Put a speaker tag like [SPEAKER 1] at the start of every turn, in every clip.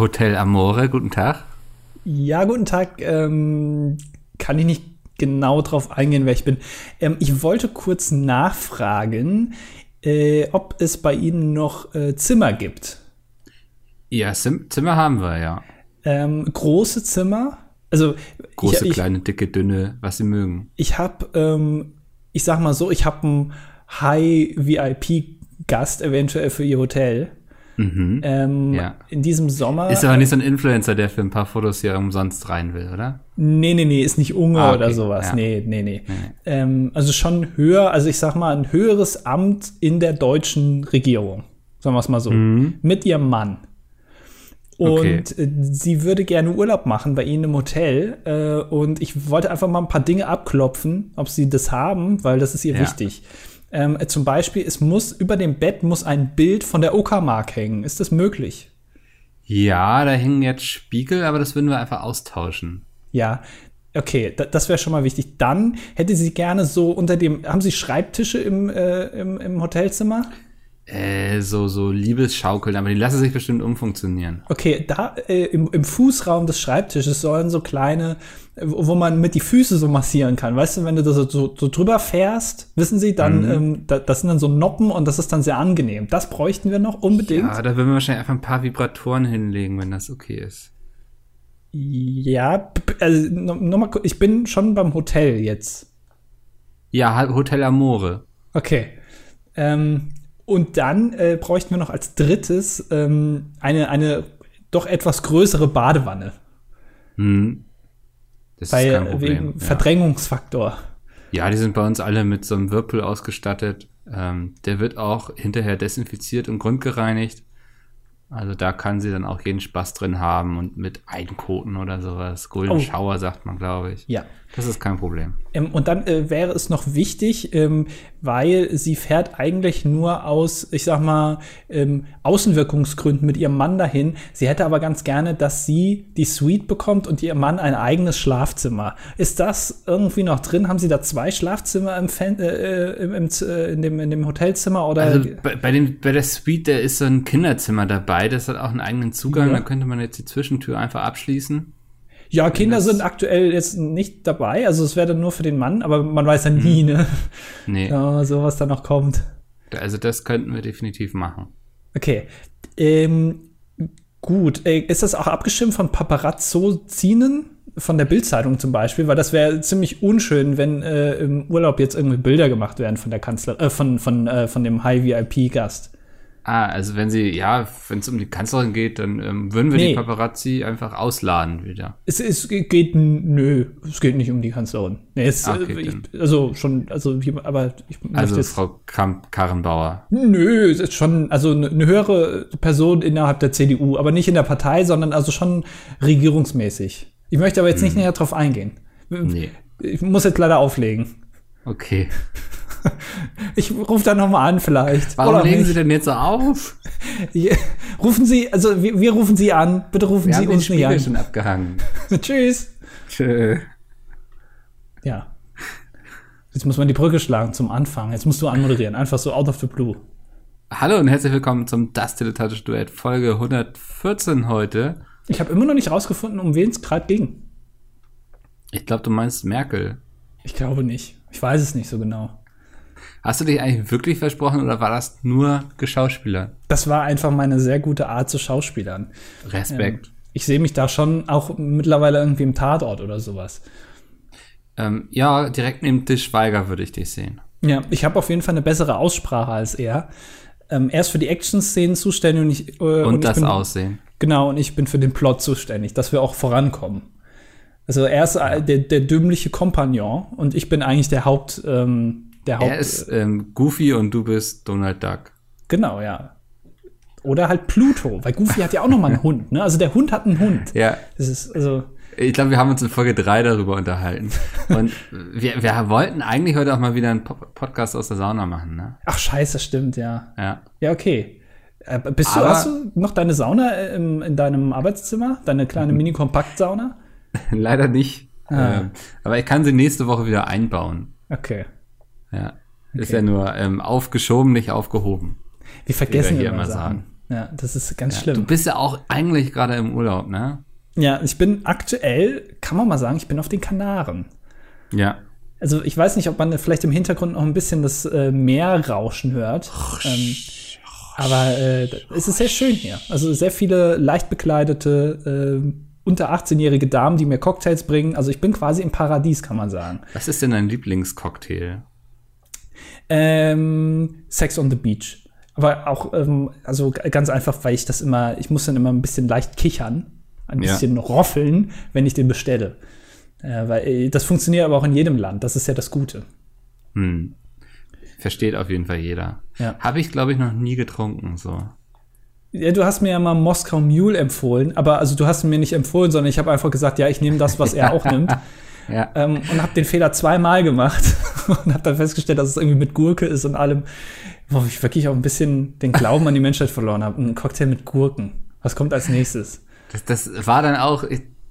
[SPEAKER 1] Hotel Amore, guten Tag.
[SPEAKER 2] Ja, guten Tag. Ähm, kann ich nicht genau drauf eingehen, wer ich bin. Ähm, ich wollte kurz nachfragen, äh, ob es bei Ihnen noch äh, Zimmer gibt.
[SPEAKER 1] Ja, Sim Zimmer haben wir, ja.
[SPEAKER 2] Ähm, große Zimmer? Also
[SPEAKER 1] Große,
[SPEAKER 2] ich,
[SPEAKER 1] kleine, dicke, dünne, was Sie mögen.
[SPEAKER 2] Ich habe, ähm, ich sag mal so, ich habe einen High-VIP-Gast eventuell für Ihr Hotel.
[SPEAKER 1] Mhm.
[SPEAKER 2] Ähm,
[SPEAKER 1] Ja.
[SPEAKER 2] In diesem Sommer.
[SPEAKER 1] Ist aber nicht so ein Influencer, der für ein paar Fotos hier umsonst rein will, oder?
[SPEAKER 2] Nee, nee, nee, ist nicht Unge
[SPEAKER 1] Ah, okay,
[SPEAKER 2] oder sowas.
[SPEAKER 1] ja.
[SPEAKER 2] Nee, nee, nee. Ähm, also schon höher, also ich sag mal, ein höheres Amt in der deutschen Regierung. Sagen wir es mal so. Mit ihrem Mann. Und
[SPEAKER 1] Okay.
[SPEAKER 2] äh, sie würde gerne Urlaub machen bei Ihnen im Hotel. Äh, und ich wollte einfach mal ein paar Dinge abklopfen, ob Sie das haben, weil das ist ihr
[SPEAKER 1] Ja.
[SPEAKER 2] wichtig. Ähm, äh, zum Beispiel, es muss über dem Bett muss ein Bild von der Uckermark hängen. Ist das möglich?
[SPEAKER 1] Ja, da hängen jetzt Spiegel, aber das würden wir einfach austauschen.
[SPEAKER 2] Ja, okay, da, das wäre schon mal wichtig. Dann hätte sie gerne so unter dem, haben Sie Schreibtische im, äh, im, im Hotelzimmer?
[SPEAKER 1] Äh, so, so Liebesschaukeln, aber die lassen sich bestimmt umfunktionieren.
[SPEAKER 2] Okay, da äh, im, im Fußraum des Schreibtisches sollen so kleine, wo man mit die Füße so massieren kann. Weißt du, wenn du da so, so, drüber fährst, wissen Sie, dann, ähm, da, das sind dann so Noppen und das ist dann sehr angenehm. Das bräuchten wir noch unbedingt.
[SPEAKER 1] Ja, da würden wir wahrscheinlich einfach ein paar Vibratoren hinlegen, wenn das okay ist.
[SPEAKER 2] Ja, also no- noch mal, ku- ich bin schon beim Hotel jetzt.
[SPEAKER 1] Ja, Hotel Amore.
[SPEAKER 2] Okay. Ähm, und dann äh, bräuchten wir noch als drittes ähm, eine, eine doch etwas größere Badewanne.
[SPEAKER 1] Hm. Das
[SPEAKER 2] Weil
[SPEAKER 1] ist kein Problem.
[SPEAKER 2] wegen
[SPEAKER 1] ja.
[SPEAKER 2] Verdrängungsfaktor.
[SPEAKER 1] Ja, die sind bei uns alle mit so einem Würpel ausgestattet. Ähm, der wird auch hinterher desinfiziert und grundgereinigt. Also da kann sie dann auch jeden Spaß drin haben und mit Einkoten oder sowas. Golden
[SPEAKER 2] Oh.
[SPEAKER 1] Shower sagt man, glaube ich.
[SPEAKER 2] Ja.
[SPEAKER 1] Das ist kein Problem.
[SPEAKER 2] Ähm, und dann äh, wäre es noch wichtig, ähm, weil sie fährt eigentlich nur aus, ich sag mal, ähm, Außenwirkungsgründen mit ihrem Mann dahin. Sie hätte aber ganz gerne, dass sie die Suite bekommt und ihr Mann ein eigenes Schlafzimmer. Ist das irgendwie noch drin? Haben Sie da zwei Schlafzimmer im, Fan, äh, im, im, Z- äh, in, dem, in dem Hotelzimmer oder?
[SPEAKER 1] Also bei, bei, dem, bei der Suite, da ist so ein Kinderzimmer dabei. Das hat auch einen eigenen Zugang.
[SPEAKER 2] Ja.
[SPEAKER 1] Da könnte man jetzt die Zwischentür einfach abschließen.
[SPEAKER 2] ja, Kinder sind aktuell jetzt nicht dabei, also es wäre dann nur für den Mann, aber man weiß ja nie, ne?
[SPEAKER 1] Nee,
[SPEAKER 2] Ja, so was da noch kommt.
[SPEAKER 1] also das könnten wir definitiv machen.
[SPEAKER 2] Okay. Ähm, gut. Äh, ist das auch abgestimmt von Paparazzozinen? Von der Bildzeitung zum Beispiel, weil das wäre ziemlich unschön, wenn äh, im Urlaub jetzt irgendwie Bilder gemacht werden von der Kanzler, äh, von, von, äh, von dem High-VIP-Gast.
[SPEAKER 1] Ah, also wenn sie, ja, wenn es um die Kanzlerin geht, dann ähm, würden wir
[SPEAKER 2] Nee.
[SPEAKER 1] die Paparazzi einfach ausladen wieder.
[SPEAKER 2] Es, es geht, nö, es geht nicht um die Kanzlerin. Nee, es,
[SPEAKER 1] okay,
[SPEAKER 2] äh, ich, also schon, also, aber ich
[SPEAKER 1] Also
[SPEAKER 2] jetzt,
[SPEAKER 1] Frau Kamp Karrenbauer.
[SPEAKER 2] Nö, es ist schon, also eine höhere Person innerhalb der CDU, aber nicht in der Partei, sondern also schon regierungsmäßig. Ich möchte aber jetzt nicht näher drauf eingehen.
[SPEAKER 1] Hm. Nee.
[SPEAKER 2] Ich muss jetzt leider auflegen.
[SPEAKER 1] Okay.
[SPEAKER 2] Ich rufe dann nochmal an vielleicht.
[SPEAKER 1] Warum
[SPEAKER 2] Oder
[SPEAKER 1] legen
[SPEAKER 2] nicht.
[SPEAKER 1] Sie denn jetzt so auf?
[SPEAKER 2] Rufen Sie, also wir, wir rufen Sie an. Bitte rufen
[SPEAKER 1] Wir
[SPEAKER 2] Sie
[SPEAKER 1] haben den
[SPEAKER 2] uns nicht
[SPEAKER 1] Spiegel
[SPEAKER 2] an.
[SPEAKER 1] schon abgehangen.
[SPEAKER 2] Tschüss.
[SPEAKER 1] Tschö.
[SPEAKER 2] Ja. Jetzt muss man die Brücke schlagen zum Anfang. Jetzt musst du anmoderieren. Einfach so out of the blue.
[SPEAKER 1] Hallo und herzlich willkommen zum Das Dilettantische Duett Folge 114 heute.
[SPEAKER 2] Ich habe immer noch nicht rausgefunden, um wen es gerade ging.
[SPEAKER 1] Ich glaube, du meinst Merkel.
[SPEAKER 2] Ich glaube nicht. Ich weiß es nicht so genau.
[SPEAKER 1] Hast du dich eigentlich wirklich versprochen oder war das nur Geschauspieler?
[SPEAKER 2] Das war einfach meine sehr gute Art zu Schauspielern.
[SPEAKER 1] Respekt.
[SPEAKER 2] Ich sehe mich da schon auch mittlerweile irgendwie im Tatort oder sowas.
[SPEAKER 1] Ähm, ja, direkt neben Tisch Schweiger würde ich dich sehen.
[SPEAKER 2] Ja, ich habe auf jeden Fall eine bessere Aussprache als er. Ähm, er ist für die Action-Szenen zuständig und ich, äh,
[SPEAKER 1] Und,
[SPEAKER 2] ich
[SPEAKER 1] das
[SPEAKER 2] bin,
[SPEAKER 1] Aussehen.
[SPEAKER 2] Genau, und ich bin für den Plot zuständig, dass wir auch vorankommen. Also er ist äh, der, der dümmliche Kompagnon und ich bin eigentlich der Haupt, ähm, der Haupt.
[SPEAKER 1] Er ist ähm, Goofy und du bist Donald Duck.
[SPEAKER 2] genau, ja. Oder halt Pluto, weil Goofy hat ja auch noch mal einen Hund, ne? Also der Hund hat einen Hund.
[SPEAKER 1] Ja,
[SPEAKER 2] Das ist also
[SPEAKER 1] ich glaube, wir haben uns in Folge 3 darüber unterhalten. Und wir, wir wollten eigentlich heute auch mal wieder einen Po- Podcast aus der Sauna machen, ne?
[SPEAKER 2] Ach scheiße, stimmt, ja.
[SPEAKER 1] Ja.
[SPEAKER 2] Ja, okay. Äh, bist du, hast du noch deine Sauna äh, im, in deinem Arbeitszimmer? Deine kleine Mini-Kompakt-Sauna?
[SPEAKER 1] Leider nicht.
[SPEAKER 2] Ah.
[SPEAKER 1] Ähm, aber ich kann sie nächste Woche wieder einbauen.
[SPEAKER 2] Okay.
[SPEAKER 1] Ja. Ist ja nur ähm, aufgeschoben, nicht aufgehoben.
[SPEAKER 2] Wir vergessen
[SPEAKER 1] wir hier
[SPEAKER 2] immer
[SPEAKER 1] immer
[SPEAKER 2] Sachen.
[SPEAKER 1] sagen.
[SPEAKER 2] Ja, das ist ganz
[SPEAKER 1] Ja,
[SPEAKER 2] schlimm.
[SPEAKER 1] du bist ja auch eigentlich gerade im Urlaub, ne?
[SPEAKER 2] Ja, ich bin aktuell, kann man mal sagen, ich bin auf den Kanaren.
[SPEAKER 1] Ja.
[SPEAKER 2] Also ich weiß nicht, ob man vielleicht im Hintergrund noch ein bisschen das äh, Meer rauschen hört. Ähm, aber äh, es ist sehr schön hier. Also sehr viele leicht bekleidete, äh, unter 18-jährige Damen, die mir Cocktails bringen. Also ich bin quasi im Paradies, kann man sagen.
[SPEAKER 1] Was ist denn dein Lieblingscocktail?
[SPEAKER 2] Ähm, Sex on the Beach. Aber auch, ähm, also ganz einfach, weil ich das immer, ich muss dann immer ein bisschen leicht kichern, ein
[SPEAKER 1] Ja.
[SPEAKER 2] bisschen roffeln, wenn ich den bestelle. Äh, weil äh, das funktioniert aber auch in jedem Land. Das ist ja das Gute.
[SPEAKER 1] Hm. Versteht auf jeden Fall jeder.
[SPEAKER 2] Ja.
[SPEAKER 1] Habe ich, glaube ich, noch nie getrunken, so.
[SPEAKER 2] Ja, du hast mir ja mal Moskau Mule empfohlen, aber also du hast mir nicht empfohlen, sondern ich habe einfach gesagt, ja, ich nehme das, was er auch nimmt.
[SPEAKER 1] Ja.
[SPEAKER 2] Ähm, und habe den Fehler zweimal gemacht und habe dann festgestellt, dass es irgendwie mit Gurke ist und allem, wo ich wirklich auch ein bisschen den Glauben an die Menschheit verloren habe. Ein Cocktail mit Gurken. Was kommt als nächstes?
[SPEAKER 1] Das, das war dann auch,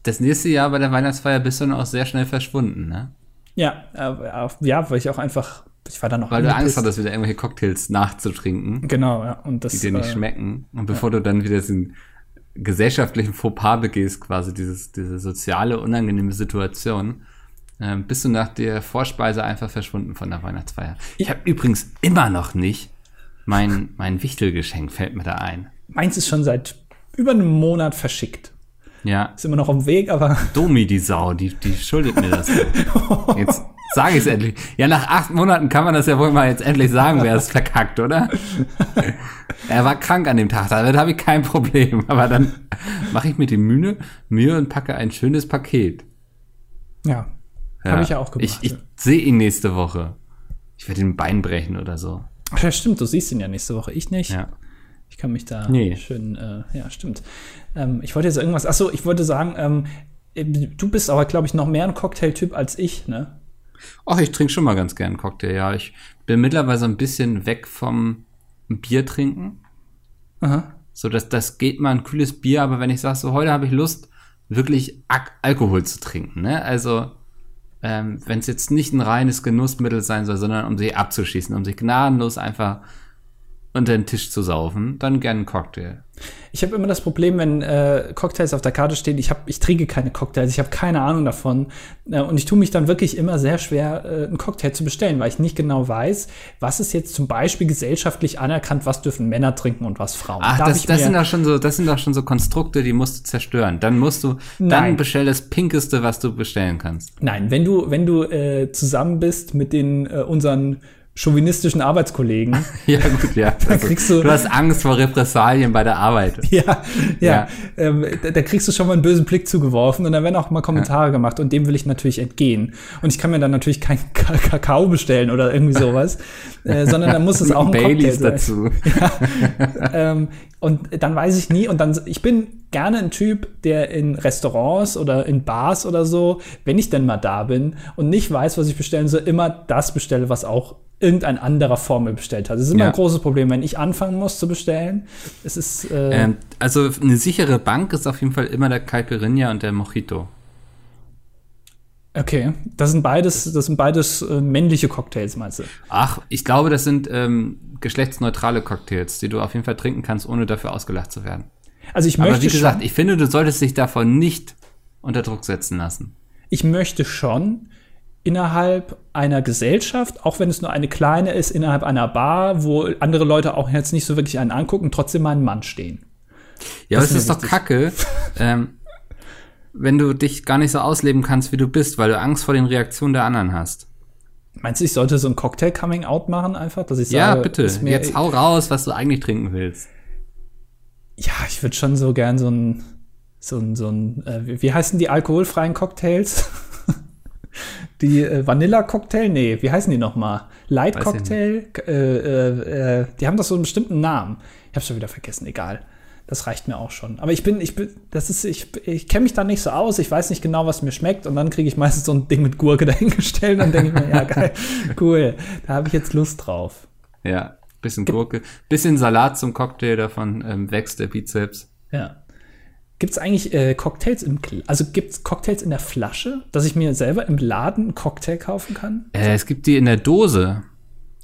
[SPEAKER 1] das nächste Jahr bei der Weihnachtsfeier bist du dann auch sehr schnell verschwunden, ne?
[SPEAKER 2] Ja, äh, ja, weil ich auch einfach, ich war dann noch
[SPEAKER 1] Weil du
[SPEAKER 2] angepisst.
[SPEAKER 1] Angst hattest, wieder irgendwelche Cocktails nachzutrinken,
[SPEAKER 2] Genau, ja. Und das,
[SPEAKER 1] die dir nicht
[SPEAKER 2] äh,
[SPEAKER 1] schmecken. Und bevor du dann wieder diesen gesellschaftlichen Fauxpas begehst, quasi dieses, diese soziale, unangenehme Situation, ähm, bist du nach der Vorspeise einfach verschwunden von der Weihnachtsfeier. Ich habe übrigens immer noch nicht mein, mein Wichtelgeschenk, fällt mir da ein.
[SPEAKER 2] meins ist schon seit über einem Monat verschickt.
[SPEAKER 1] Ja,
[SPEAKER 2] Ist immer noch auf dem Weg, aber
[SPEAKER 1] Domi, die Sau, die, die schuldet mir das. Jetzt sage ich es endlich. Ja, nach acht Monaten kann man das ja wohl mal jetzt endlich sagen, wer es verkackt, oder? er war krank an dem Tag, damit habe ich kein Problem. Aber dann mache ich mir die Mühe, Mühe und packe ein schönes Paket.
[SPEAKER 2] ja, habe ich ja auch gemacht.
[SPEAKER 1] Ich, ich sehe ihn nächste Woche. Ich werde ihm ein Bein brechen oder so.
[SPEAKER 2] Ach ja, stimmt, du siehst ihn ja nächste Woche, ich nicht.
[SPEAKER 1] Ja.
[SPEAKER 2] Ich kann mich da
[SPEAKER 1] Nee.
[SPEAKER 2] schön, äh, ja, stimmt. Ähm, ich wollte jetzt irgendwas, ach so, ich wollte sagen, ähm, du bist aber, glaube ich, noch mehr ein Cocktail-Typ als ich, ne?
[SPEAKER 1] Ach, ich trinke schon mal ganz gern Cocktail, ja. Ich bin mittlerweile so ein bisschen weg vom Bier trinken.
[SPEAKER 2] Aha.
[SPEAKER 1] So, das, das geht mal ein kühles Bier, aber wenn ich sage, so heute habe ich Lust, wirklich Ak Alkohol zu trinken, ne? Also, ähm, wenn es jetzt nicht ein reines Genussmittel sein soll, sondern um sich abzuschießen, um sich gnadenlos einfach unter den Tisch zu saufen, dann gern einen Cocktail.
[SPEAKER 2] Ich habe immer das Problem, wenn äh, Cocktails auf der Karte stehen, ich, hab, ich trinke keine Cocktails, ich habe keine Ahnung davon. Äh, und ich tue mich dann wirklich immer sehr schwer, äh, einen Cocktail zu bestellen, weil ich nicht genau weiß, was ist jetzt zum Beispiel gesellschaftlich anerkannt, was dürfen Männer trinken und was Frauen.
[SPEAKER 1] Ach,
[SPEAKER 2] Darf
[SPEAKER 1] das, das sind doch schon so, das sind doch schon so Konstrukte, die musst du zerstören. Dann musst du,
[SPEAKER 2] Nein.
[SPEAKER 1] dann bestell das Pinkeste, was du bestellen kannst.
[SPEAKER 2] Nein, wenn du, wenn du äh, zusammen bist mit den äh, unseren chauvinistischen Arbeitskollegen,
[SPEAKER 1] Ja, gut, ja. Also,
[SPEAKER 2] kriegst du-
[SPEAKER 1] du hast Angst vor Repressalien bei der Arbeit.
[SPEAKER 2] ja, ja,
[SPEAKER 1] Ja.
[SPEAKER 2] Ähm, da, da kriegst du schon mal einen bösen Blick zugeworfen und dann werden auch mal Kommentare gemacht und dem will ich natürlich entgehen. Und ich kann mir dann natürlich kein Ka Kakao bestellen oder irgendwie sowas, äh, sondern dann muss es auch ein
[SPEAKER 1] Baileys
[SPEAKER 2] Cocktail sein.
[SPEAKER 1] dazu.
[SPEAKER 2] ähm, und dann weiß ich nie und dann ich bin gerne ein Typ, der in Restaurants oder in Bars oder so, wenn ich denn mal da bin und nicht weiß, was ich bestellen soll, immer das bestelle, was auch irgendein anderer vor mir bestellt hat. Das ist immer
[SPEAKER 1] Ja.
[SPEAKER 2] ein großes Problem, wenn ich anfangen muss zu bestellen. Es ist äh,
[SPEAKER 1] Ähm, also eine sichere Bank ist auf jeden Fall immer der Caipirinha und der Mojito.
[SPEAKER 2] okay, das sind beides, das sind beides äh, männliche Cocktails, meinst du?
[SPEAKER 1] Ach, ich glaube, das sind ähm, geschlechtsneutrale Cocktails, die du auf jeden Fall trinken kannst, ohne dafür ausgelacht zu werden.
[SPEAKER 2] Also ich
[SPEAKER 1] Aber
[SPEAKER 2] möchte
[SPEAKER 1] wie gesagt, ich finde, du solltest dich davon nicht unter Druck setzen lassen.
[SPEAKER 2] ich möchte schon innerhalb einer Gesellschaft, auch wenn es nur eine kleine ist, innerhalb einer Bar, wo andere Leute auch jetzt nicht so wirklich einen angucken, trotzdem mal ein Mann stehen.
[SPEAKER 1] Ja, aber
[SPEAKER 2] Das
[SPEAKER 1] es
[SPEAKER 2] ist
[SPEAKER 1] doch kacke, ähm, wenn du dich gar nicht so ausleben kannst, wie du bist, weil du Angst vor den Reaktionen der anderen hast.
[SPEAKER 2] Meinst du, ich sollte so ein Cocktail-Coming-out machen einfach, dass ich
[SPEAKER 1] Ja,
[SPEAKER 2] sage,
[SPEAKER 1] bitte. Jetzt hau raus, was du eigentlich trinken willst.
[SPEAKER 2] Ja, ich würde schon so gern so ein, so ein, so ein, äh, wie heißen die alkoholfreien Cocktails? die äh, Vanilla-Cocktail? Nee, wie heißen die nochmal? Light-Cocktail? Äh, äh, äh, die haben doch so einen bestimmten Namen. Ich hab's schon wieder vergessen, egal. Das reicht mir auch schon. Aber ich bin, ich bin, das ist, ich, ich kenne mich da nicht so aus, ich weiß nicht genau, was mir schmeckt und dann kriege ich meistens so ein Ding mit Gurke dahingestellt und dann denke ich mir, ja geil, cool, da habe ich jetzt Lust drauf.
[SPEAKER 1] Ja, bisschen Gurke, bisschen Salat zum Cocktail, davon ähm, wächst der Bizeps.
[SPEAKER 2] Ja. Gibt es eigentlich äh, Cocktails im also gibt's Cocktails in der Flasche, dass ich mir selber im Laden einen Cocktail kaufen kann?
[SPEAKER 1] Äh, es gibt die in der Dose.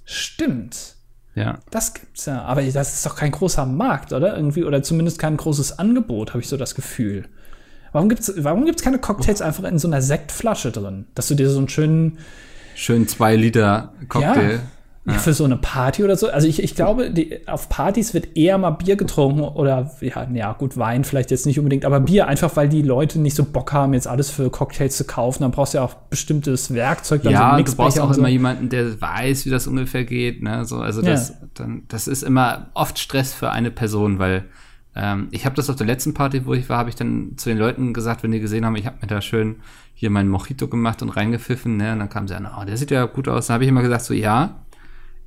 [SPEAKER 2] Stimmt.
[SPEAKER 1] Ja.
[SPEAKER 2] Das gibt's ja. Aber das ist doch kein großer Markt, oder? Irgendwie, oder zumindest kein großes Angebot, habe ich so das Gefühl. Warum gibt's, warum gibt's keine Cocktails einfach in so einer Sektflasche drin? Dass du dir so einen schönen,
[SPEAKER 1] Schön zwei Liter Cocktail.
[SPEAKER 2] ja, für so eine Party oder so. Also ich, ich glaube, die, auf Partys wird eher mal Bier getrunken oder, ja, ja, gut, Wein vielleicht jetzt nicht unbedingt, aber Bier einfach, weil die Leute nicht so Bock haben, jetzt alles für Cocktails zu kaufen. Dann brauchst du ja auch bestimmtes Werkzeug, dann
[SPEAKER 1] Ja,
[SPEAKER 2] so
[SPEAKER 1] du brauchst auch
[SPEAKER 2] so.
[SPEAKER 1] immer jemanden, der weiß, wie das ungefähr geht. Ne? So, also
[SPEAKER 2] Ja.
[SPEAKER 1] das, dann, das ist immer oft Stress für eine Person, weil ähm, ich habe das auf der letzten Party, wo ich war, habe ich dann zu den Leuten gesagt, wenn die gesehen haben, ich habe mir da schön hier meinen Mojito gemacht und reingepfiffen. Ne? Und dann kamen sie an, oh, der sieht ja gut aus. Da habe ich immer gesagt, so ja,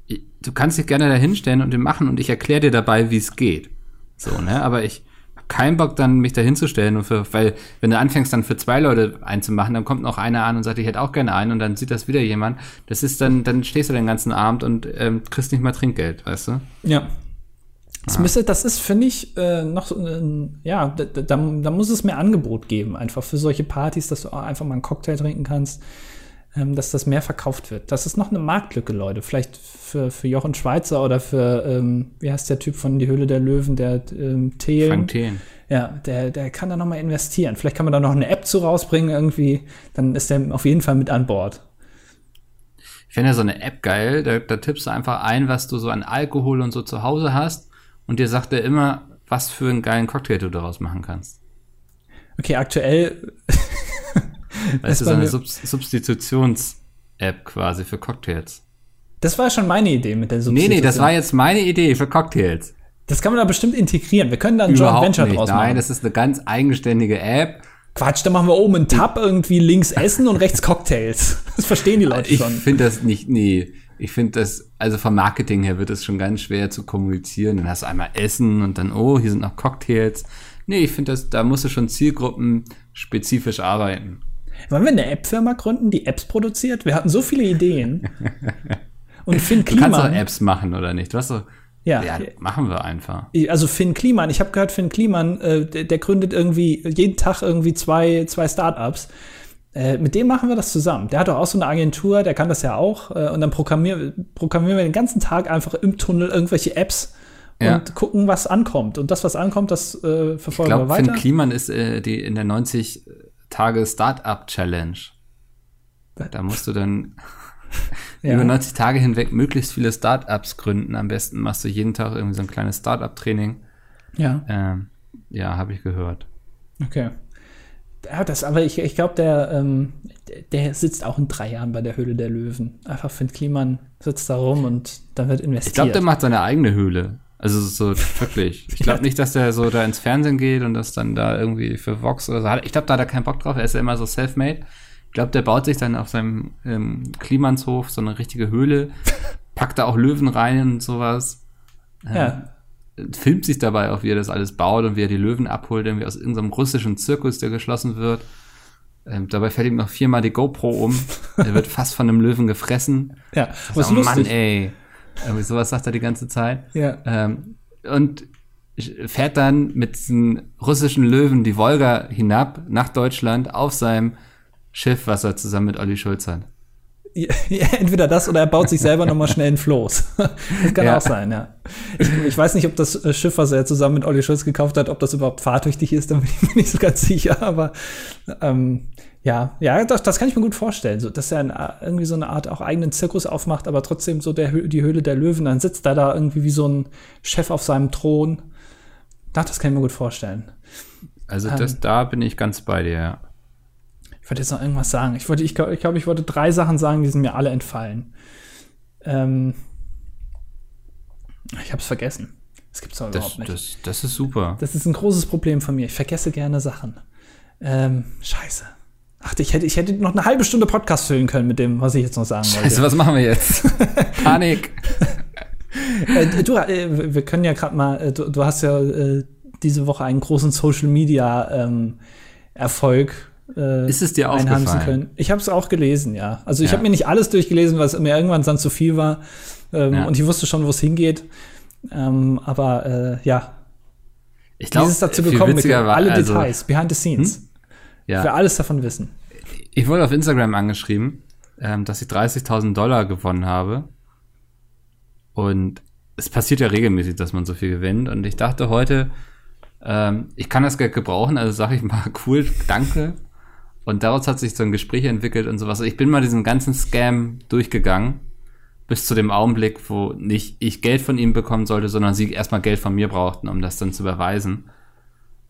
[SPEAKER 1] du kannst dich gerne da hinstellen und den machen und ich erkläre dir dabei, wie es geht. So, ne? Aber ich hab keinen Bock, dann mich da hinzustellen und für, weil, wenn du anfängst, dann für zwei Leute einzumachen, dann kommt noch einer an und sagt, ich hätte auch gerne einen und dann sieht das wieder jemand. Das ist dann, dann stehst du den ganzen Abend und ähm, kriegst nicht mal Trinkgeld, weißt du?
[SPEAKER 2] Ja. Das, müsste, das ist, finde ich, äh, noch so ein, ja, da, da, da muss es mehr Angebot geben, einfach für solche Partys, dass du einfach mal einen Cocktail trinken kannst, dass das mehr verkauft wird. Das ist noch eine Marktlücke, Leute. Vielleicht für, für Jochen Schweizer oder für, ähm, wie heißt der Typ von Die Höhle der Löwen, der ähm, Thelen.
[SPEAKER 1] Frank Thelen.
[SPEAKER 2] Ja, der, der kann da noch mal investieren. Vielleicht kann man da noch eine App zu rausbringen irgendwie, dann ist der auf jeden Fall mit an Bord.
[SPEAKER 1] Ich finde ja so eine App geil, da, da tippst du einfach ein, was du so an Alkohol und so zu Hause hast und dir sagt er immer, was für einen geilen Cocktail du daraus machen kannst.
[SPEAKER 2] Okay, aktuell
[SPEAKER 1] Das ist eine Subs Substitutions-App quasi für Cocktails.
[SPEAKER 2] Das war schon meine Idee mit der
[SPEAKER 1] Nee,
[SPEAKER 2] Substitution.
[SPEAKER 1] nee, das war jetzt meine Idee für Cocktails.
[SPEAKER 2] Das kann man da bestimmt integrieren. Wir können da ein Joint Venture
[SPEAKER 1] nicht.
[SPEAKER 2] draus
[SPEAKER 1] Nein,
[SPEAKER 2] machen.
[SPEAKER 1] das ist eine ganz eigenständige App.
[SPEAKER 2] Quatsch, da machen wir oben einen Tab irgendwie links Essen und rechts Cocktails. Das verstehen die Leute
[SPEAKER 1] Ich
[SPEAKER 2] schon.
[SPEAKER 1] finde das nicht, nee. Ich finde das, also vom Marketing her wird es schon ganz schwer zu kommunizieren. Dann hast du einmal Essen und dann, oh, hier sind noch Cocktails. Nee, ich finde das, da musst du schon zielgruppenspezifisch arbeiten.
[SPEAKER 2] Wollen wir eine App-Firma gründen, die Apps produziert? Wir hatten so viele Ideen. Und Finn
[SPEAKER 1] Du kannst
[SPEAKER 2] Kliman.
[SPEAKER 1] Apps machen, oder nicht? Du hast doch,
[SPEAKER 2] Ja.
[SPEAKER 1] ja, machen wir einfach.
[SPEAKER 2] Also Finn Kliman, ich habe gehört, Finn Kliman, äh, der, der gründet irgendwie jeden Tag irgendwie zwei, zwei Startups. Äh, mit dem machen wir das zusammen. Der hat doch auch so eine Agentur, der kann das ja auch. Äh, und dann programmieren, programmieren wir den ganzen Tag einfach im Tunnel irgendwelche Apps
[SPEAKER 1] Ja.
[SPEAKER 2] und gucken, was ankommt. Und das, was ankommt, das äh,
[SPEAKER 1] Ich
[SPEAKER 2] verfolgen
[SPEAKER 1] glaube,
[SPEAKER 2] wir
[SPEAKER 1] Finn
[SPEAKER 2] weiter.
[SPEAKER 1] Kliman ist äh, die in der 90 Tage Startup Challenge. Da musst du dann
[SPEAKER 2] Ja.
[SPEAKER 1] über 90 Tage hinweg möglichst viele Startups gründen. Am besten machst du jeden Tag irgendwie so ein kleines Startup-Training.
[SPEAKER 2] Ja,
[SPEAKER 1] Ähm, ja, habe ich gehört.
[SPEAKER 2] okay. Ja, das, aber ich, ich glaube, der, ähm, der- sitzt auch in drei Jahren bei der Höhle der Löwen. Einfach Finn Kliman sitzt da rum und dann wird investiert.
[SPEAKER 1] Ich glaube, der macht seine eigene Höhle. Also so wirklich. Ich glaube nicht, dass der so da ins Fernsehen geht und das dann da irgendwie für Vox oder so hat. Ich glaube, da hat er keinen Bock drauf. Er ist ja immer so self-made. Ich glaube, der baut sich dann auf seinem ähm, Klimanshof so eine richtige Höhle, packt da auch Löwen rein und sowas.
[SPEAKER 2] ja.
[SPEAKER 1] filmt sich dabei auch, wie er das alles baut und wie er die Löwen abholt, irgendwie aus irgendeinem russischen Zirkus, der geschlossen wird. Ähm, dabei fällt ihm noch viermal die GoPro um. Er wird fast von einem Löwen gefressen.
[SPEAKER 2] Ja, was
[SPEAKER 1] Mann,
[SPEAKER 2] lustig.
[SPEAKER 1] ey. Irgendwie sowas sagt er die ganze Zeit.
[SPEAKER 2] Ja.
[SPEAKER 1] Ähm, und fährt dann mit diesen russischen Löwen die Wolga hinab nach Deutschland auf seinem Schiff, was er zusammen mit Olli Schulz hat.
[SPEAKER 2] Ja, entweder das oder er baut sich selber nochmal schnell einen Floß. Das kann
[SPEAKER 1] Ja.
[SPEAKER 2] auch sein, ja. Ich, ich weiß nicht, ob das äh, Schiff, was er zusammen mit Olli Schulz gekauft hat, ob das überhaupt fahrtüchtig ist, da bin ich mir nicht so ganz sicher, aber ähm, ja, ja, das, das kann ich mir gut vorstellen, so, dass er ein, irgendwie so eine Art auch eigenen Zirkus aufmacht, aber trotzdem so der, die Höhle der Löwen, dann sitzt er da irgendwie wie so ein Chef auf seinem Thron. Ach, das kann ich mir gut vorstellen.
[SPEAKER 1] Also
[SPEAKER 2] Ähm.
[SPEAKER 1] das, da bin ich ganz bei dir, ja.
[SPEAKER 2] Ich wollte jetzt noch irgendwas sagen. Ich wollte, ich glaube, ich, glaub, ich wollte drei Sachen sagen, die sind mir alle entfallen. Ähm, ich habe es vergessen. Das gibt's doch
[SPEAKER 1] Das,
[SPEAKER 2] überhaupt nicht.
[SPEAKER 1] das, das ist super.
[SPEAKER 2] Das ist ein großes Problem von mir. Ich vergesse gerne Sachen. Ähm, scheiße. Ach, ich hätte, ich hätte noch eine halbe Stunde Podcast füllen können mit dem, was ich jetzt noch sagen wollte.
[SPEAKER 1] Scheiße, was machen wir jetzt? Panik.
[SPEAKER 2] Äh, du, äh, wir können ja gerade mal, äh, du, du hast ja äh, diese Woche einen großen Social Media ähm, Erfolg äh,
[SPEAKER 1] Ist es dir aufgefallen?
[SPEAKER 2] können. Ich habe es auch gelesen, ja. Also ich
[SPEAKER 1] Ja.
[SPEAKER 2] habe mir nicht alles durchgelesen, weil es mir irgendwann dann zu viel war. Ähm,
[SPEAKER 1] Ja.
[SPEAKER 2] Und ich wusste schon, wo es hingeht. Ähm, aber äh, ja,
[SPEAKER 1] Ich glaube,
[SPEAKER 2] ist es dazu gekommen mit alle
[SPEAKER 1] also,
[SPEAKER 2] Details, behind the scenes. Ich will
[SPEAKER 1] Ja,
[SPEAKER 2] alles davon wissen.
[SPEAKER 1] ich wurde auf Instagram angeschrieben, ähm, dass ich 30.000 Dollar gewonnen habe. Und es passiert ja regelmäßig, dass man so viel gewinnt. Und ich dachte heute, ähm, ich kann das Geld gebrauchen, also sage ich mal, cool, danke. Und daraus hat sich so ein Gespräch entwickelt und sowas. Ich bin mal diesen ganzen Scam durchgegangen, bis zu dem Augenblick, wo nicht ich Geld von ihm bekommen sollte, sondern sie erstmal Geld von mir brauchten, um das dann zu überweisen.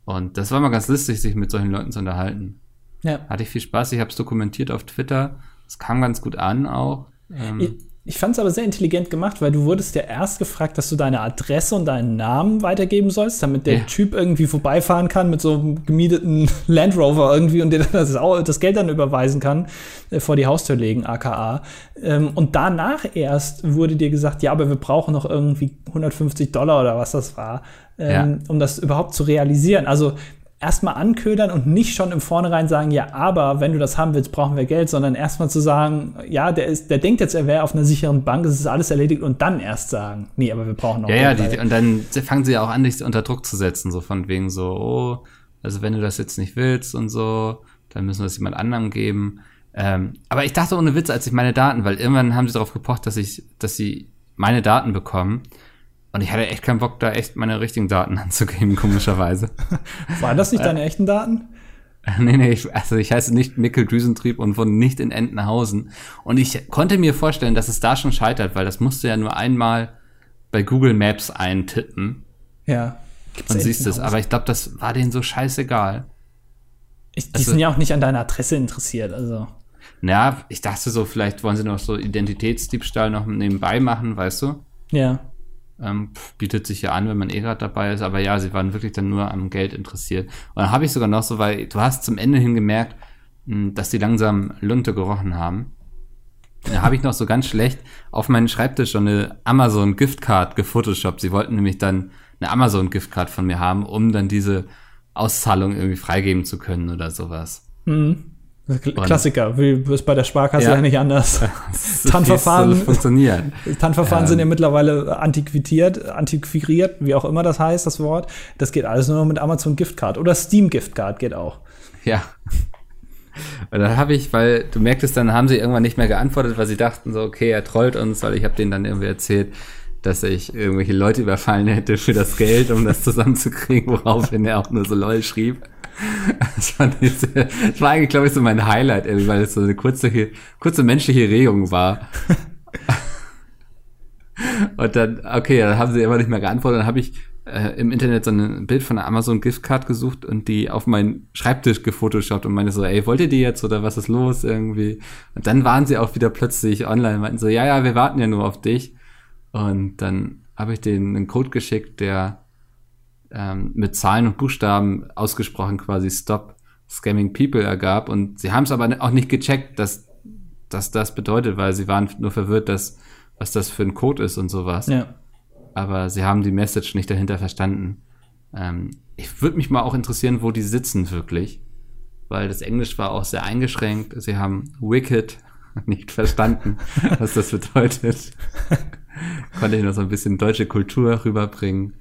[SPEAKER 1] Und das war mal ganz lustig, sich mit solchen Leuten zu unterhalten. Ja. Hatte ich viel Spaß. Ich habe es dokumentiert auf Twitter. Es kam ganz gut an auch.
[SPEAKER 2] Ähm, ich fand es aber sehr intelligent gemacht, weil du wurdest ja erst gefragt, dass du deine Adresse und deinen Namen weitergeben sollst, damit der ja. Typ irgendwie vorbeifahren kann mit so einem gemieteten Land Rover irgendwie und dir das, das Geld dann überweisen kann, äh, vor die Haustür legen, aka. Ähm, und danach erst wurde dir gesagt, ja, aber wir brauchen noch irgendwie 150 Dollar oder was das war, ähm, ja. um das überhaupt zu realisieren. Also erstmal anködern und nicht schon im Vornherein sagen, ja, aber wenn du das haben willst, brauchen wir Geld, sondern erstmal zu sagen, ja, der ist, der denkt jetzt, er wäre auf einer sicheren Bank, es ist alles erledigt und dann erst sagen, nee, aber wir brauchen noch
[SPEAKER 1] ja, Geld. Ja, die, und dann fangen sie ja auch an, dich unter Druck zu setzen, so von wegen so, oh, also wenn du das jetzt nicht willst und so, dann müssen wir es jemand anderem geben. Ähm, aber ich dachte ohne Witz, als ich meine Daten, weil irgendwann haben sie darauf gepocht, dass ich, dass sie meine Daten bekommen. Und ich hatte echt keinen Bock, da echt meine richtigen Daten anzugeben, komischerweise.
[SPEAKER 2] Waren das nicht deine echten Daten?
[SPEAKER 1] Nee, nee, ich, also ich heiße nicht Mikkel Düsentrieb und wohne nicht in Entenhausen. Und ich konnte mir vorstellen, dass es da schon scheitert, weil das musste ja nur einmal bei Google Maps eintippen.
[SPEAKER 2] Ja.
[SPEAKER 1] Und siehst es. Aber ich glaube, das war denen so scheißegal.
[SPEAKER 2] Ich, die also, sind ja auch nicht an deiner Adresse interessiert, also.
[SPEAKER 1] Ja, ich dachte so, vielleicht wollen sie noch so Identitätsdiebstahl noch nebenbei machen, weißt du?
[SPEAKER 2] Ja.
[SPEAKER 1] Ähm, bietet sich ja an, wenn man eh gerade dabei ist. Aber ja, sie waren wirklich dann nur am Geld interessiert. Und dann habe ich sogar noch so, weil du hast zum Ende hin gemerkt, hm, dass die langsam Lunte gerochen haben. Da habe ich noch so ganz schlecht auf meinen Schreibtisch schon eine Amazon Giftcard gefotoshoppt. Sie wollten nämlich dann eine Amazon Giftcard von mir haben, um dann diese Auszahlung irgendwie freigeben zu können oder sowas.
[SPEAKER 2] Mhm. Klassiker, wie ist bei der Sparkasse ja, ja nicht anders. TAN-Verfahren
[SPEAKER 1] funktionieren.
[SPEAKER 2] TAN-Verfahren ähm, sind ja mittlerweile antiquiert, antiquiert, wie auch immer das heißt, das Wort. Das geht alles nur mit Amazon Giftcard oder Steam Giftcard geht auch.
[SPEAKER 1] Ja. Und dann habe ich, weil du merktest, dann haben sie irgendwann nicht mehr geantwortet, weil sie dachten so, okay, er trollt uns, weil ich habe denen dann irgendwie erzählt, dass ich irgendwelche Leute überfallen hätte für das Geld, um das zusammenzukriegen, woraufhin er auch nur so lol schrieb. Das war, diese, das war eigentlich, glaube ich, so mein Highlight, weil es so eine kurze, kurze menschliche Regung war. Und dann, okay, dann haben sie immer nicht mehr geantwortet. Dann habe ich äh, im Internet so ein Bild von einer Amazon Giftcard gesucht und die auf meinen Schreibtisch gefotoshoppt und meine so, ey, wollt ihr die jetzt oder was ist los irgendwie? Und dann waren sie auch wieder plötzlich online und meinten so, ja, ja, wir warten ja nur auf dich. Und dann habe ich denen einen Code geschickt, der ähm, mit Zahlen und Buchstaben ausgesprochen quasi Stop Scamming People ergab. Und sie haben es aber auch nicht gecheckt, dass, dass das bedeutet, weil sie waren nur verwirrt, dass, was das für ein Code ist und sowas.
[SPEAKER 2] Ja.
[SPEAKER 1] Aber sie haben die Message nicht dahinter verstanden. Ähm, ich würde mich mal auch interessieren, wo die sitzen wirklich. Weil das Englisch war auch sehr eingeschränkt. Sie haben Wicked nicht verstanden, was das bedeutet. Konnte ich noch so ein bisschen deutsche Kultur rüberbringen.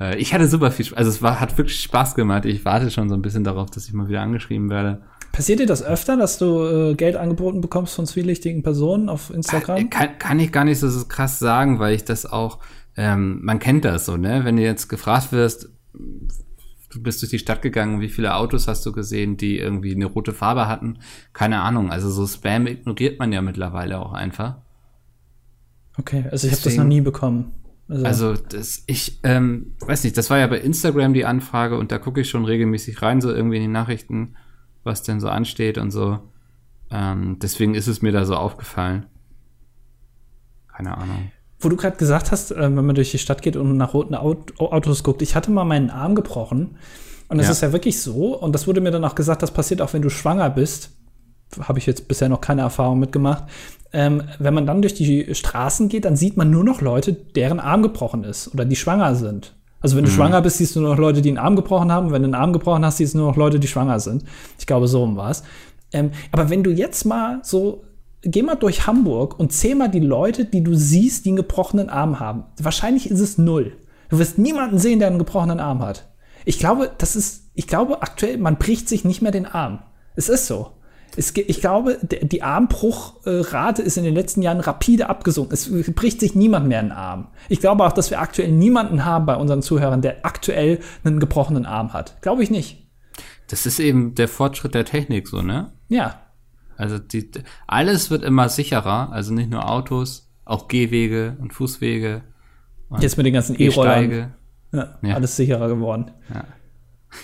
[SPEAKER 1] Äh, ich hatte super viel Spaß. Also es war, hat wirklich Spaß gemacht. Ich warte schon so ein bisschen darauf, dass ich mal wieder angeschrieben werde.
[SPEAKER 2] Passiert dir das öfter, dass du äh, Geld angeboten bekommst von zwielichtigen Personen auf Instagram?
[SPEAKER 1] Kann, kann ich gar nicht so krass sagen, weil ich das auch, ähm, man kennt das so, ne? Wenn du jetzt gefragt wirst, du bist durch die Stadt gegangen, wie viele Autos hast du gesehen, die irgendwie eine rote Farbe hatten? Keine Ahnung. Also so Spam ignoriert man ja mittlerweile auch einfach.
[SPEAKER 2] Okay, also ich habe das noch nie bekommen.
[SPEAKER 1] Also, also das, ich ähm, weiß nicht, das war ja bei Instagram die Anfrage und da gucke ich schon regelmäßig rein, so irgendwie in die Nachrichten, was denn so ansteht und so. Ähm, deswegen ist es mir da so aufgefallen. Keine Ahnung.
[SPEAKER 2] Wo du gerade gesagt hast, äh, wenn man durch die Stadt geht und nach roten Autos guckt, ich hatte mal meinen Arm gebrochen. Und das ja. ist ja wirklich so. Und das wurde mir dann auch gesagt, das passiert auch, wenn du schwanger bist. Habe ich jetzt bisher noch keine Erfahrung mitgemacht ähm, wenn man dann durch die Straßen geht, dann sieht man nur noch Leute, deren Arm gebrochen ist oder die schwanger sind. Also wenn du mhm. schwanger bist, siehst du nur noch Leute, die einen Arm gebrochen haben. Wenn du einen Arm gebrochen hast, siehst du nur noch Leute, die schwanger sind. Ich glaube, so war es. Ähm, aber wenn du jetzt mal so, geh mal durch Hamburg und zähl mal die Leute, die du siehst, die einen gebrochenen Arm haben. Wahrscheinlich ist es null. Du wirst niemanden sehen, der einen gebrochenen Arm hat. Ich glaube, das ist, ich glaube aktuell, man bricht sich nicht mehr den Arm. Es ist so. Es, ich glaube, die Armbruchrate ist in den letzten Jahren rapide abgesunken. Es bricht sich niemand mehr einen Arm. Ich glaube auch, dass wir aktuell niemanden haben bei unseren Zuhörern, der aktuell einen gebrochenen Arm hat. Glaube ich nicht.
[SPEAKER 1] Das ist eben der Fortschritt der Technik so, ne?
[SPEAKER 2] Ja.
[SPEAKER 1] Also die, alles wird immer sicherer, also nicht nur Autos, auch Gehwege und Fußwege,
[SPEAKER 2] Jetzt mit den ganzen E-Rollern. Ja,
[SPEAKER 1] Ja.
[SPEAKER 2] Alles sicherer geworden.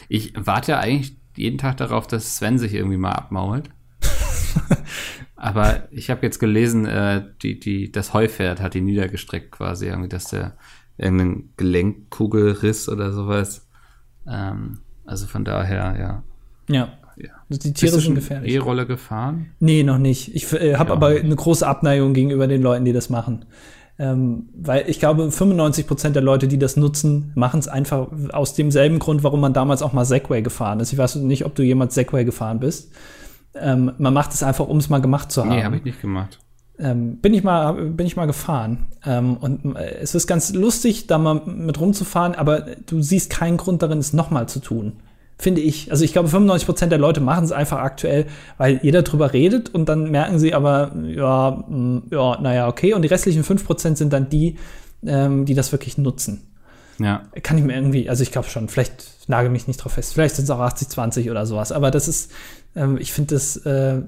[SPEAKER 1] Ich warte ja eigentlich jeden Tag darauf, dass Sven sich irgendwie mal abmault. Aber ich habe jetzt gelesen, äh, die, die, das Heupferd hat ihn niedergestreckt quasi, irgendwie, dass der irgendeinen Gelenkkugelriss oder sowas. Ähm, also von daher, ja.
[SPEAKER 2] Ja.
[SPEAKER 1] ja.
[SPEAKER 2] Die Tiere sind gefährlich.
[SPEAKER 1] E-Rolle gefahren?
[SPEAKER 2] Nee, noch nicht. Ich äh, habe aber eine große Abneigung gegenüber den Leuten, die das machen. Ähm, weil ich glaube, 95 Prozent der Leute, die das nutzen, machen es einfach aus demselben Grund, warum man damals auch mal Segway gefahren ist. Ich weiß nicht, ob du jemals Segway gefahren bist. Ähm, man macht es einfach, um es mal gemacht zu haben.
[SPEAKER 1] Nee, habe ich nicht gemacht.
[SPEAKER 2] ähm, bin ich mal bin ich mal gefahren ähm, und äh, es ist ganz lustig da mal mit rumzufahren aber du siehst keinen Grund darin es nochmal zu tun finde ich also ich glaube 95 Prozent der Leute machen es einfach aktuell weil jeder drüber redet und dann merken sie aber ja mh, ja naja okay. Und die restlichen 5 Prozent sind dann die ähm, die das wirklich nutzen.
[SPEAKER 1] Ja.
[SPEAKER 2] kann ich mir irgendwie, also ich glaube schon, vielleicht nagel mich nicht drauf fest, vielleicht sind es auch 80-20 oder sowas, aber das ist, ähm, ich finde das, äh,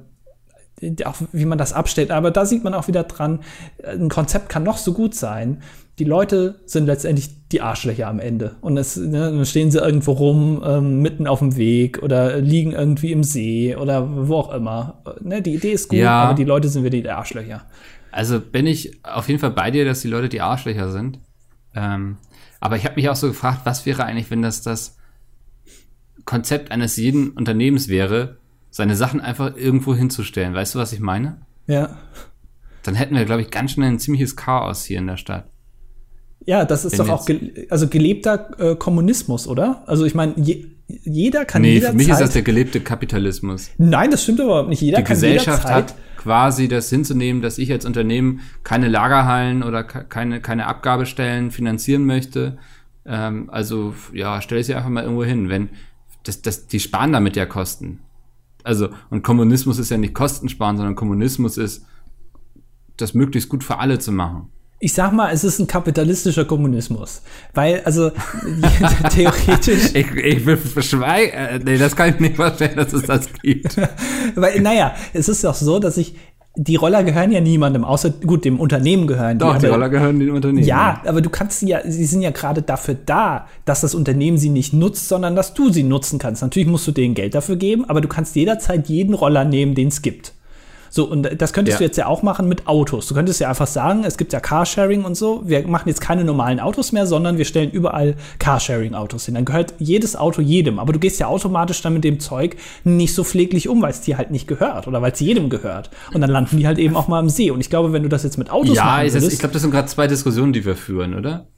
[SPEAKER 2] auch wie man das abstellt, aber da sieht man auch wieder dran, ein Konzept kann noch so gut sein. Die Leute sind letztendlich die Arschlöcher am Ende. Und es, ne, dann stehen sie irgendwo rum, ähm, mitten auf dem Weg oder liegen irgendwie im See oder wo auch immer. Ne, die Idee ist gut,
[SPEAKER 1] Ja.
[SPEAKER 2] aber die Leute sind wieder die Arschlöcher.
[SPEAKER 1] Also bin ich auf jeden Fall bei dir, dass die Leute die Arschlöcher sind. Ähm, aber ich habe mich auch so gefragt, was wäre eigentlich, wenn das das Konzept eines jeden Unternehmens wäre, seine Sachen einfach irgendwo hinzustellen. Weißt du, was ich meine?
[SPEAKER 2] Ja.
[SPEAKER 1] Dann hätten wir, glaube ich, ganz schnell ein ziemliches Chaos hier in der Stadt.
[SPEAKER 2] Ja, das ist
[SPEAKER 1] Wenn
[SPEAKER 2] doch auch ge also gelebter äh, Kommunismus, oder? Also ich meine, je jeder kann
[SPEAKER 1] Nee,
[SPEAKER 2] jederzeit.
[SPEAKER 1] für mich ist das der gelebte Kapitalismus.
[SPEAKER 2] Nein, das stimmt überhaupt nicht. Jeder
[SPEAKER 1] Die
[SPEAKER 2] kann
[SPEAKER 1] Gesellschaft
[SPEAKER 2] jederzeit.
[SPEAKER 1] hat quasi das hinzunehmen, dass ich als Unternehmen keine Lagerhallen oder ke- keine, keine Abgabestellen finanzieren möchte. Ähm, also, ja, stell sie einfach mal irgendwo hin. Wenn, das, das, die sparen damit ja Kosten. Also, und Kommunismus ist ja nicht Kosten sparen, sondern Kommunismus ist, das möglichst gut für alle zu machen.
[SPEAKER 2] Ich sag mal, es ist ein kapitalistischer Kommunismus. Weil, also, theoretisch,
[SPEAKER 1] Ich, ich will verschweigen, äh, nee, das kann ich mir nicht vorstellen, dass es das gibt.
[SPEAKER 2] weil, naja, es ist doch so, dass ich, die Roller gehören ja niemandem, außer, gut, dem Unternehmen gehören
[SPEAKER 1] Doch, die Roller gehören den Unternehmen.
[SPEAKER 2] Ja, aber du kannst sie ja, sie sind ja gerade dafür da, dass das Unternehmen sie nicht nutzt, sondern dass du sie nutzen kannst. Natürlich musst du denen Geld dafür geben, aber du kannst jederzeit jeden Roller nehmen, den es gibt. So, und das könntest
[SPEAKER 1] Ja.
[SPEAKER 2] du jetzt ja auch machen mit Autos. Du könntest ja einfach sagen, es gibt ja Carsharing und so. Wir machen jetzt keine normalen Autos mehr, sondern wir stellen überall Carsharing-Autos hin. Dann gehört jedes Auto jedem. Aber du gehst ja automatisch dann mit dem Zeug nicht so pfleglich um, weil es dir halt nicht gehört oder weil es jedem gehört. Und dann landen die halt eben auch mal im See. Und ich glaube, wenn du das jetzt mit Autos
[SPEAKER 1] Ja,
[SPEAKER 2] machen würdest,
[SPEAKER 1] ich glaube, das sind gerade zwei Diskussionen, die wir führen, oder?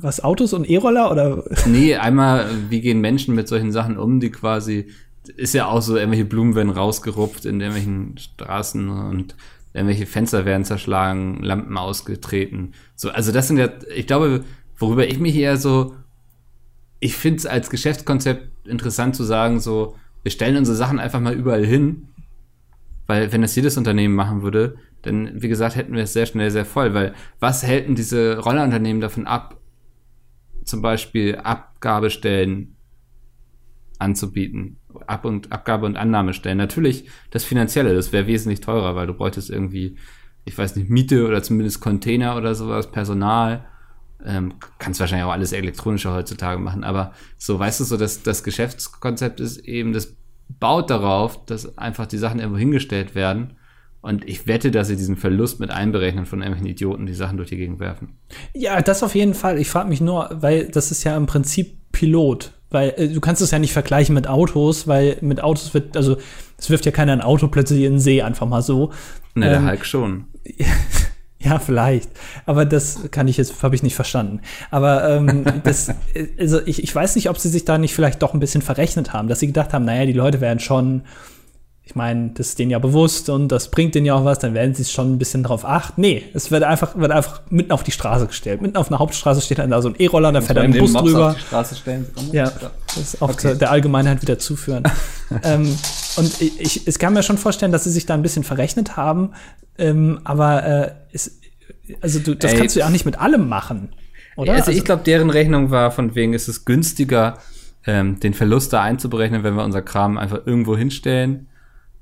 [SPEAKER 2] was Autos und E-Roller oder
[SPEAKER 1] Nee, einmal, wie gehen Menschen mit solchen Sachen um, die quasi, ist ja auch so, irgendwelche Blumen werden rausgerupft in irgendwelchen Straßen und irgendwelche Fenster werden zerschlagen, Lampen ausgetreten. So, also das sind ja, ich glaube, worüber ich mich eher so, ich finde es als Geschäftskonzept interessant zu sagen, so, wir stellen unsere Sachen einfach mal überall hin, weil wenn das jedes Unternehmen machen würde, dann, wie gesagt, hätten wir es sehr schnell sehr voll, weil was hält denn diese Rollerunternehmen davon ab, zum Beispiel Abgabestellen anzubieten. Ab- und Abgabe- und Annahmestellen. Natürlich das Finanzielle, das wäre wesentlich teurer, weil du bräuchtest irgendwie, ich weiß nicht, Miete oder zumindest Container oder sowas, Personal. Ähm, kannst wahrscheinlich auch alles elektronischer heutzutage machen, aber so, weißt du, so das, das Geschäftskonzept ist eben, das baut darauf, dass einfach die Sachen irgendwo hingestellt werden. Und ich wette, dass sie diesen Verlust mit einberechnen von irgendwelchen Idioten, die Sachen durch die Gegend werfen.
[SPEAKER 2] Ja, das auf jeden Fall. Ich frage mich nur, weil das ist ja im Prinzip Pilot. Weil äh, du kannst es ja nicht vergleichen mit Autos, weil mit Autos wird, also es wirft ja keiner ein Auto plötzlich in den See einfach mal so.
[SPEAKER 1] Na, der
[SPEAKER 2] Ähm,
[SPEAKER 1] Hulk schon.
[SPEAKER 2] Ja, vielleicht. Aber das kann ich jetzt, habe ich nicht verstanden. Aber ähm, das, äh, also ich, ich weiß nicht, ob sie sich da nicht vielleicht doch ein bisschen verrechnet haben, dass sie gedacht haben, naja, die Leute werden schon, ich meine, das ist denen ja bewusst und das bringt denen ja auch was, dann werden sie es schon ein bisschen drauf achten. Nee, es wird einfach, wird einfach mitten auf die Straße gestellt. Mitten auf einer Hauptstraße steht dann da so ein E-Roller, da fährt dann ein Bus drüber.
[SPEAKER 1] Straße stellen.
[SPEAKER 2] Ja, das ist auch zur, der Allgemeinheit wieder zuführen. ähm, Und ich, ich, ich kann mir schon vorstellen, dass sie sich da ein bisschen verrechnet haben. Ähm, aber äh, es, also du, das
[SPEAKER 1] Ey.
[SPEAKER 2] kannst du ja auch nicht mit allem machen. Oder?
[SPEAKER 1] Also, ich glaube, deren Rechnung war von wegen, ist es günstiger, ähm, den Verlust da einzuberechnen, wenn wir unser Kram einfach irgendwo hinstellen,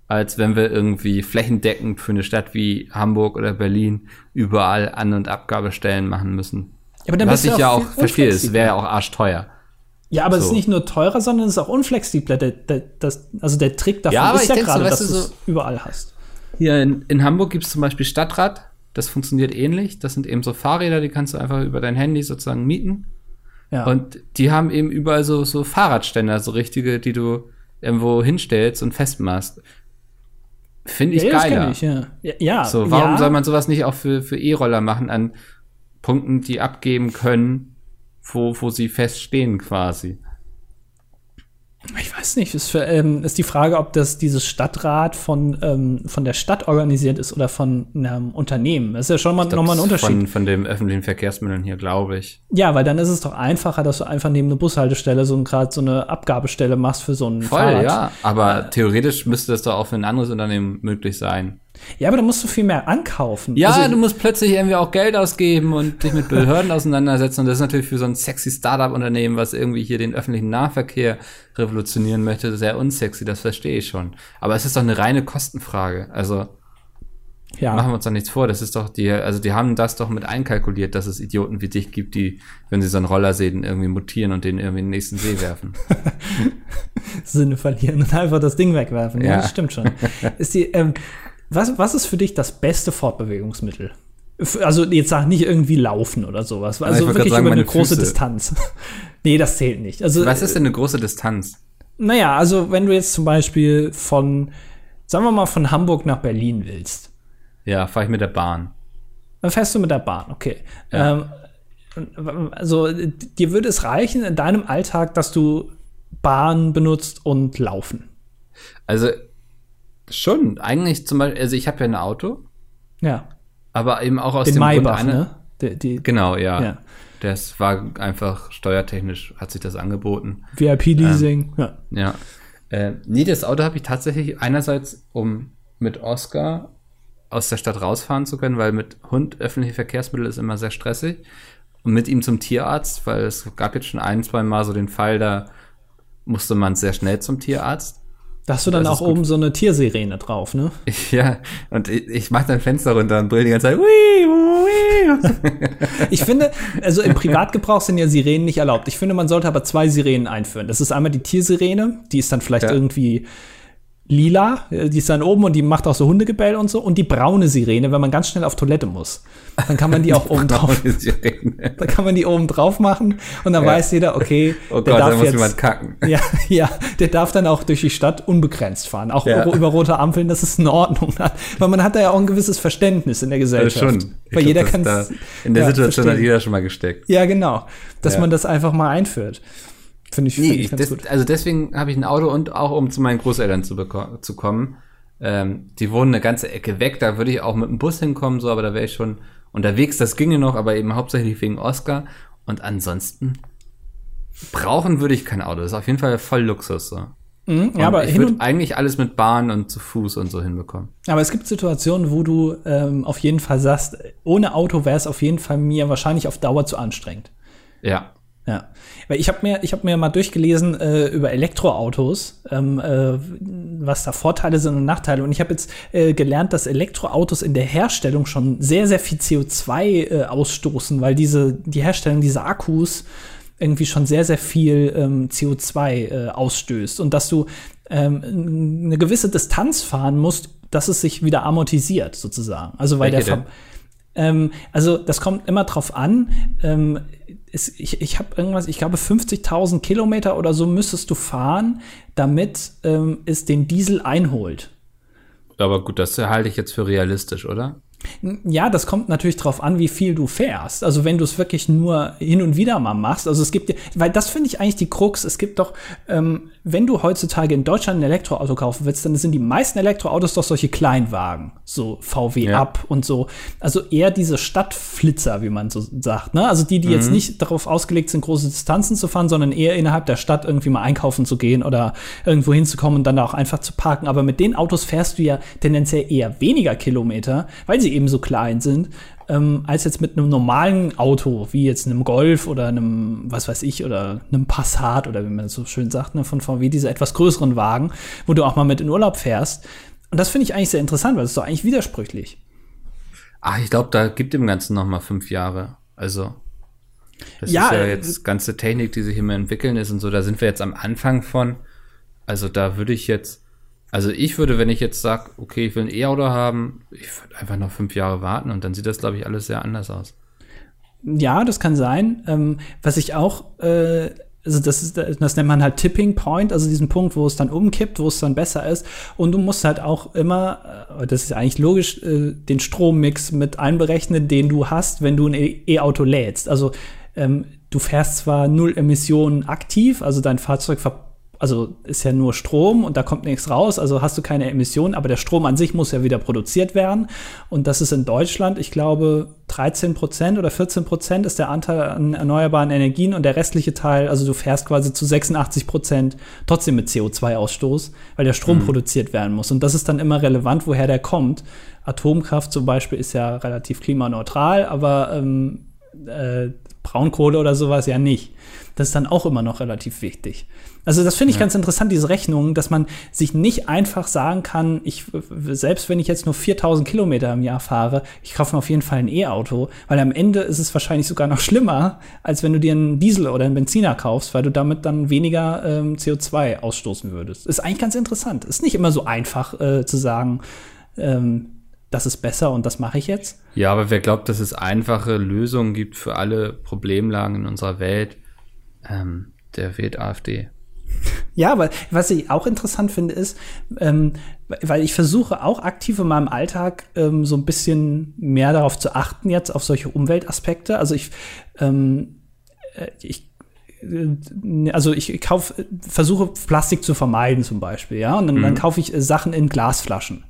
[SPEAKER 1] als wenn wir irgendwie flächendeckend für eine Stadt wie Hamburg oder Berlin überall An- und Abgabestellen machen müssen.
[SPEAKER 2] Ja,
[SPEAKER 1] Was ich ja auch verstehe, es wäre ja auch arschteuer.
[SPEAKER 2] Ja, aber es ist
[SPEAKER 1] so.
[SPEAKER 2] nicht nur teurer, sondern es ist auch unflexibler. Der, der, das, also der Trick davon
[SPEAKER 1] Ja,
[SPEAKER 2] ist ja
[SPEAKER 1] so,
[SPEAKER 2] gerade,
[SPEAKER 1] weißt
[SPEAKER 2] dass
[SPEAKER 1] du,
[SPEAKER 2] du
[SPEAKER 1] so-
[SPEAKER 2] es überall hast.
[SPEAKER 1] Hier in, in Hamburg gibt es zum Beispiel Stadtrad. Das funktioniert ähnlich. Das sind eben so Fahrräder, die kannst du einfach über dein Handy sozusagen mieten.
[SPEAKER 2] Ja.
[SPEAKER 1] Und die haben eben überall so, so Fahrradständer, so richtige, die du irgendwo hinstellst und festmachst. Finde ich
[SPEAKER 2] ja,
[SPEAKER 1] geiler.
[SPEAKER 2] ich, ja. ja. Ja,
[SPEAKER 1] So, warum
[SPEAKER 2] ja.
[SPEAKER 1] soll man sowas nicht auch für, für E-Roller machen an Punkten, die abgeben können, wo, wo sie feststehen quasi?
[SPEAKER 2] Ich weiß nicht, ist, für, ähm, ist die Frage, ob das dieses Stadtrat von, ähm, von der Stadt organisiert ist oder von einem Unternehmen. Das ist ja schon mal nochmal ein Unterschied.
[SPEAKER 1] Von, von den öffentlichen Verkehrsmitteln hier, glaube ich.
[SPEAKER 2] Ja, weil dann ist es doch einfacher, dass du einfach neben eine Bushaltestelle so gerade so eine Abgabestelle machst für so ein
[SPEAKER 1] Voll,
[SPEAKER 2] Fahrrad.
[SPEAKER 1] ja. Aber theoretisch müsste das doch auch für ein anderes Unternehmen möglich sein.
[SPEAKER 2] Ja, aber da musst du viel mehr ankaufen.
[SPEAKER 1] Ja,
[SPEAKER 2] Also,
[SPEAKER 1] du musst plötzlich irgendwie auch Geld ausgeben und dich mit Behörden auseinandersetzen. Und das ist natürlich für so ein sexy Startup-Unternehmen, was irgendwie hier den öffentlichen Nahverkehr revolutionieren möchte, sehr unsexy. Das verstehe ich schon. Aber es ist doch eine reine Kostenfrage. Also
[SPEAKER 2] ja.
[SPEAKER 1] machen wir uns doch nichts vor. Das ist doch die, also die haben das doch mit einkalkuliert, dass es Idioten wie dich gibt, die, wenn sie so einen Roller sehen, irgendwie mutieren und den irgendwie in den nächsten See werfen.
[SPEAKER 2] Sinne verlieren und einfach das Ding wegwerfen. Ja,
[SPEAKER 1] Ja.
[SPEAKER 2] das stimmt schon. ist die, ähm, was, was ist für dich das beste Fortbewegungsmittel? Also jetzt sag nicht irgendwie laufen oder sowas. Also wirklich
[SPEAKER 1] sagen,
[SPEAKER 2] über eine große
[SPEAKER 1] Füße.
[SPEAKER 2] Distanz. nee, das zählt nicht. Also,
[SPEAKER 1] Was ist denn eine große Distanz?
[SPEAKER 2] naja, also wenn du jetzt zum Beispiel von, sagen wir mal, von Hamburg nach Berlin willst,
[SPEAKER 1] Ja, fahre ich mit der Bahn.
[SPEAKER 2] dann fährst du mit der Bahn, okay.
[SPEAKER 1] Ja.
[SPEAKER 2] Ähm, also dir würde es reichen in deinem Alltag, dass du Bahn benutzt und laufen.
[SPEAKER 1] Also schon, eigentlich zum Beispiel, also ich habe ja ein Auto,
[SPEAKER 2] Ja.
[SPEAKER 1] aber eben auch aus
[SPEAKER 2] Den
[SPEAKER 1] dem
[SPEAKER 2] Maybach,
[SPEAKER 1] Grund, eine-
[SPEAKER 2] ne? Die, die
[SPEAKER 1] Genau, ja.
[SPEAKER 2] Ja.
[SPEAKER 1] Das war einfach steuertechnisch, hat sich das angeboten.
[SPEAKER 2] VIP-Leasing. ja.
[SPEAKER 1] Ja. Äh, nee, das Auto habe ich tatsächlich einerseits, um mit Oscar aus der Stadt rausfahren zu können, weil mit Hund öffentliche Verkehrsmittel ist immer sehr stressig. Und mit ihm zum Tierarzt, weil es gab jetzt schon ein, zwei Mal so den Fall, da musste man sehr schnell zum Tierarzt.
[SPEAKER 2] Da hast du dann
[SPEAKER 1] Das
[SPEAKER 2] auch oben so eine Tiersirene drauf, ne?
[SPEAKER 1] Ja, und ich, ich mache dann Fenster runter und brülle die ganze Zeit. Wii, wii.
[SPEAKER 2] Ich finde, also im Privatgebrauch sind ja Sirenen nicht erlaubt. Ich finde, man sollte aber zwei Sirenen einführen. Das ist einmal die Tiersirene, die ist dann vielleicht
[SPEAKER 1] Ja.
[SPEAKER 2] irgendwie lila, äh, die ist dann oben und die macht auch so Hundegebell und so. Und die braune Sirene, wenn man ganz schnell auf Toilette muss. Dann kann man die auch oben drauf, dann kann man die oben drauf machen und dann
[SPEAKER 1] Ja.
[SPEAKER 2] weiß jeder, okay,
[SPEAKER 1] Oh
[SPEAKER 2] der
[SPEAKER 1] Gott, da
[SPEAKER 2] darf
[SPEAKER 1] muss
[SPEAKER 2] jetzt,
[SPEAKER 1] jemand kacken.
[SPEAKER 2] Ja, ja, der darf dann auch durch die Stadt unbegrenzt fahren. Auch
[SPEAKER 1] Ja.
[SPEAKER 2] über rote Ampeln, das ist in Ordnung. Weil man hat da ja auch ein gewisses Verständnis in der Gesellschaft.
[SPEAKER 1] schon. Ich
[SPEAKER 2] Weil jeder kann
[SPEAKER 1] da, In der Situation hat jeder schon mal gesteckt.
[SPEAKER 2] Ja, genau. Dass
[SPEAKER 1] Ja.
[SPEAKER 2] man das einfach mal einführt. Finde ich,
[SPEAKER 1] Nee,
[SPEAKER 2] find ich
[SPEAKER 1] ich,
[SPEAKER 2] ganz
[SPEAKER 1] das,
[SPEAKER 2] gut.
[SPEAKER 1] also deswegen habe ich ein Auto und auch um zu meinen Großeltern zu, zu kommen. Ähm, die wohnen eine ganze Ecke weg, da würde ich auch mit dem Bus hinkommen, so, aber da wäre ich schon unterwegs, das ginge noch, aber eben hauptsächlich wegen Oscar. Und ansonsten brauchen würde ich kein Auto. Das ist auf jeden Fall voll Luxus. So.
[SPEAKER 2] Mhm, ja, aber,
[SPEAKER 1] ich würde eigentlich alles mit Bahn und zu Fuß und so hinbekommen.
[SPEAKER 2] aber es gibt Situationen, wo du ähm, auf jeden Fall sagst, ohne Auto wäre es auf jeden Fall mir wahrscheinlich auf Dauer zu anstrengend.
[SPEAKER 1] Ja.
[SPEAKER 2] Ja, weil ich habe mir, ich habe mir mal durchgelesen äh, über Elektroautos, ähm, äh, was da Vorteile sind und Nachteile. Und ich habe jetzt äh, gelernt, dass Elektroautos in der Herstellung schon sehr, sehr viel CO2 äh, ausstoßen, weil diese die Herstellung dieser Akkus irgendwie schon sehr, sehr viel ähm, CO2 äh, ausstößt und dass du ähm, eine gewisse Distanz fahren musst, dass es sich wieder amortisiert sozusagen. Also weil
[SPEAKER 1] Welche
[SPEAKER 2] der ähm, also das kommt immer drauf an. Ähm, es, ich ich habe irgendwas, ich glaube 50.000 Kilometer oder so müsstest du fahren, damit ähm, es den Diesel einholt.
[SPEAKER 1] Aber gut, das halte ich jetzt für realistisch, oder?
[SPEAKER 2] Ja, das kommt natürlich drauf an, wie viel du fährst. Also wenn du es wirklich nur hin und wieder mal machst, also es gibt, weil das finde ich eigentlich die Krux. Es gibt doch, ähm, wenn du heutzutage in Deutschland ein Elektroauto kaufen willst, dann sind die meisten Elektroautos doch solche Kleinwagen, so VW ja. Up und so. Also eher diese Stadtflitzer, wie man so sagt. Ne? Also die, die mhm. jetzt nicht darauf ausgelegt sind, große Distanzen zu fahren, sondern eher innerhalb der Stadt irgendwie mal einkaufen zu gehen oder irgendwo hinzukommen und dann auch einfach zu parken. Aber mit den Autos fährst du ja tendenziell eher weniger Kilometer, weil sie eben so klein sind, ähm, als jetzt mit einem normalen Auto, wie jetzt einem Golf oder einem, was weiß ich, oder einem Passat oder wie man so schön sagt, ne, von VW, diese etwas größeren Wagen, wo du auch mal mit in Urlaub fährst. Und das finde ich eigentlich sehr interessant, weil es ist doch eigentlich widersprüchlich.
[SPEAKER 1] Ach, ich glaube, da gibt dem Ganzen noch mal fünf Jahre. Also, das ja, ist ja jetzt äh, ganze Technik, die sich immer entwickeln ist und so. Da sind wir jetzt am Anfang von. Also, da würde ich jetzt also ich würde, wenn ich jetzt sage, okay, ich will ein E-Auto haben, ich würde einfach noch fünf Jahre warten und dann sieht das, glaube ich, alles sehr anders aus.
[SPEAKER 2] Ja, das kann sein. Ähm, was ich auch, äh, also das ist, das nennt man halt Tipping Point, also diesen Punkt, wo es dann umkippt, wo es dann besser ist. Und du musst halt auch immer, äh, das ist eigentlich logisch, äh, den Strommix mit einberechnen, den du hast, wenn du ein E-Auto lädst. Also ähm, du fährst zwar null Emissionen aktiv, also dein Fahrzeug ver also ist ja nur Strom und da kommt nichts raus, also hast du keine Emissionen, aber der Strom an sich muss ja wieder produziert werden. Und das ist in Deutschland, ich glaube, 13 Prozent oder 14 Prozent ist der Anteil an erneuerbaren Energien und der restliche Teil, also du fährst quasi zu 86 Prozent trotzdem mit CO2-Ausstoß, weil der Strom mhm. produziert werden muss. Und das ist dann immer relevant, woher der kommt. Atomkraft zum Beispiel ist ja relativ klimaneutral, aber ähm, äh, Braunkohle oder sowas ja nicht. Das ist dann auch immer noch relativ wichtig. Also das finde ich ja. ganz interessant, diese Rechnung, dass man sich nicht einfach sagen kann, ich, selbst wenn ich jetzt nur 4000 Kilometer im Jahr fahre, ich kaufe mir auf jeden Fall ein E-Auto, weil am Ende ist es wahrscheinlich sogar noch schlimmer, als wenn du dir einen Diesel oder einen Benziner kaufst, weil du damit dann weniger ähm, CO2 ausstoßen würdest. Ist eigentlich ganz interessant. Ist nicht immer so einfach äh, zu sagen, ähm, das ist besser und das mache ich jetzt.
[SPEAKER 1] Ja, aber wer glaubt, dass es einfache Lösungen gibt für alle Problemlagen in unserer Welt, ähm, der wählt AfD.
[SPEAKER 2] Ja, aber was ich auch interessant finde, ist, ähm, weil ich versuche auch aktiv in meinem Alltag ähm, so ein bisschen mehr darauf zu achten, jetzt auf solche Umweltaspekte. Also ich, ähm, äh, ich also ich kaufe, versuche Plastik zu vermeiden zum Beispiel, ja, und dann, mhm. dann kaufe ich Sachen in Glasflaschen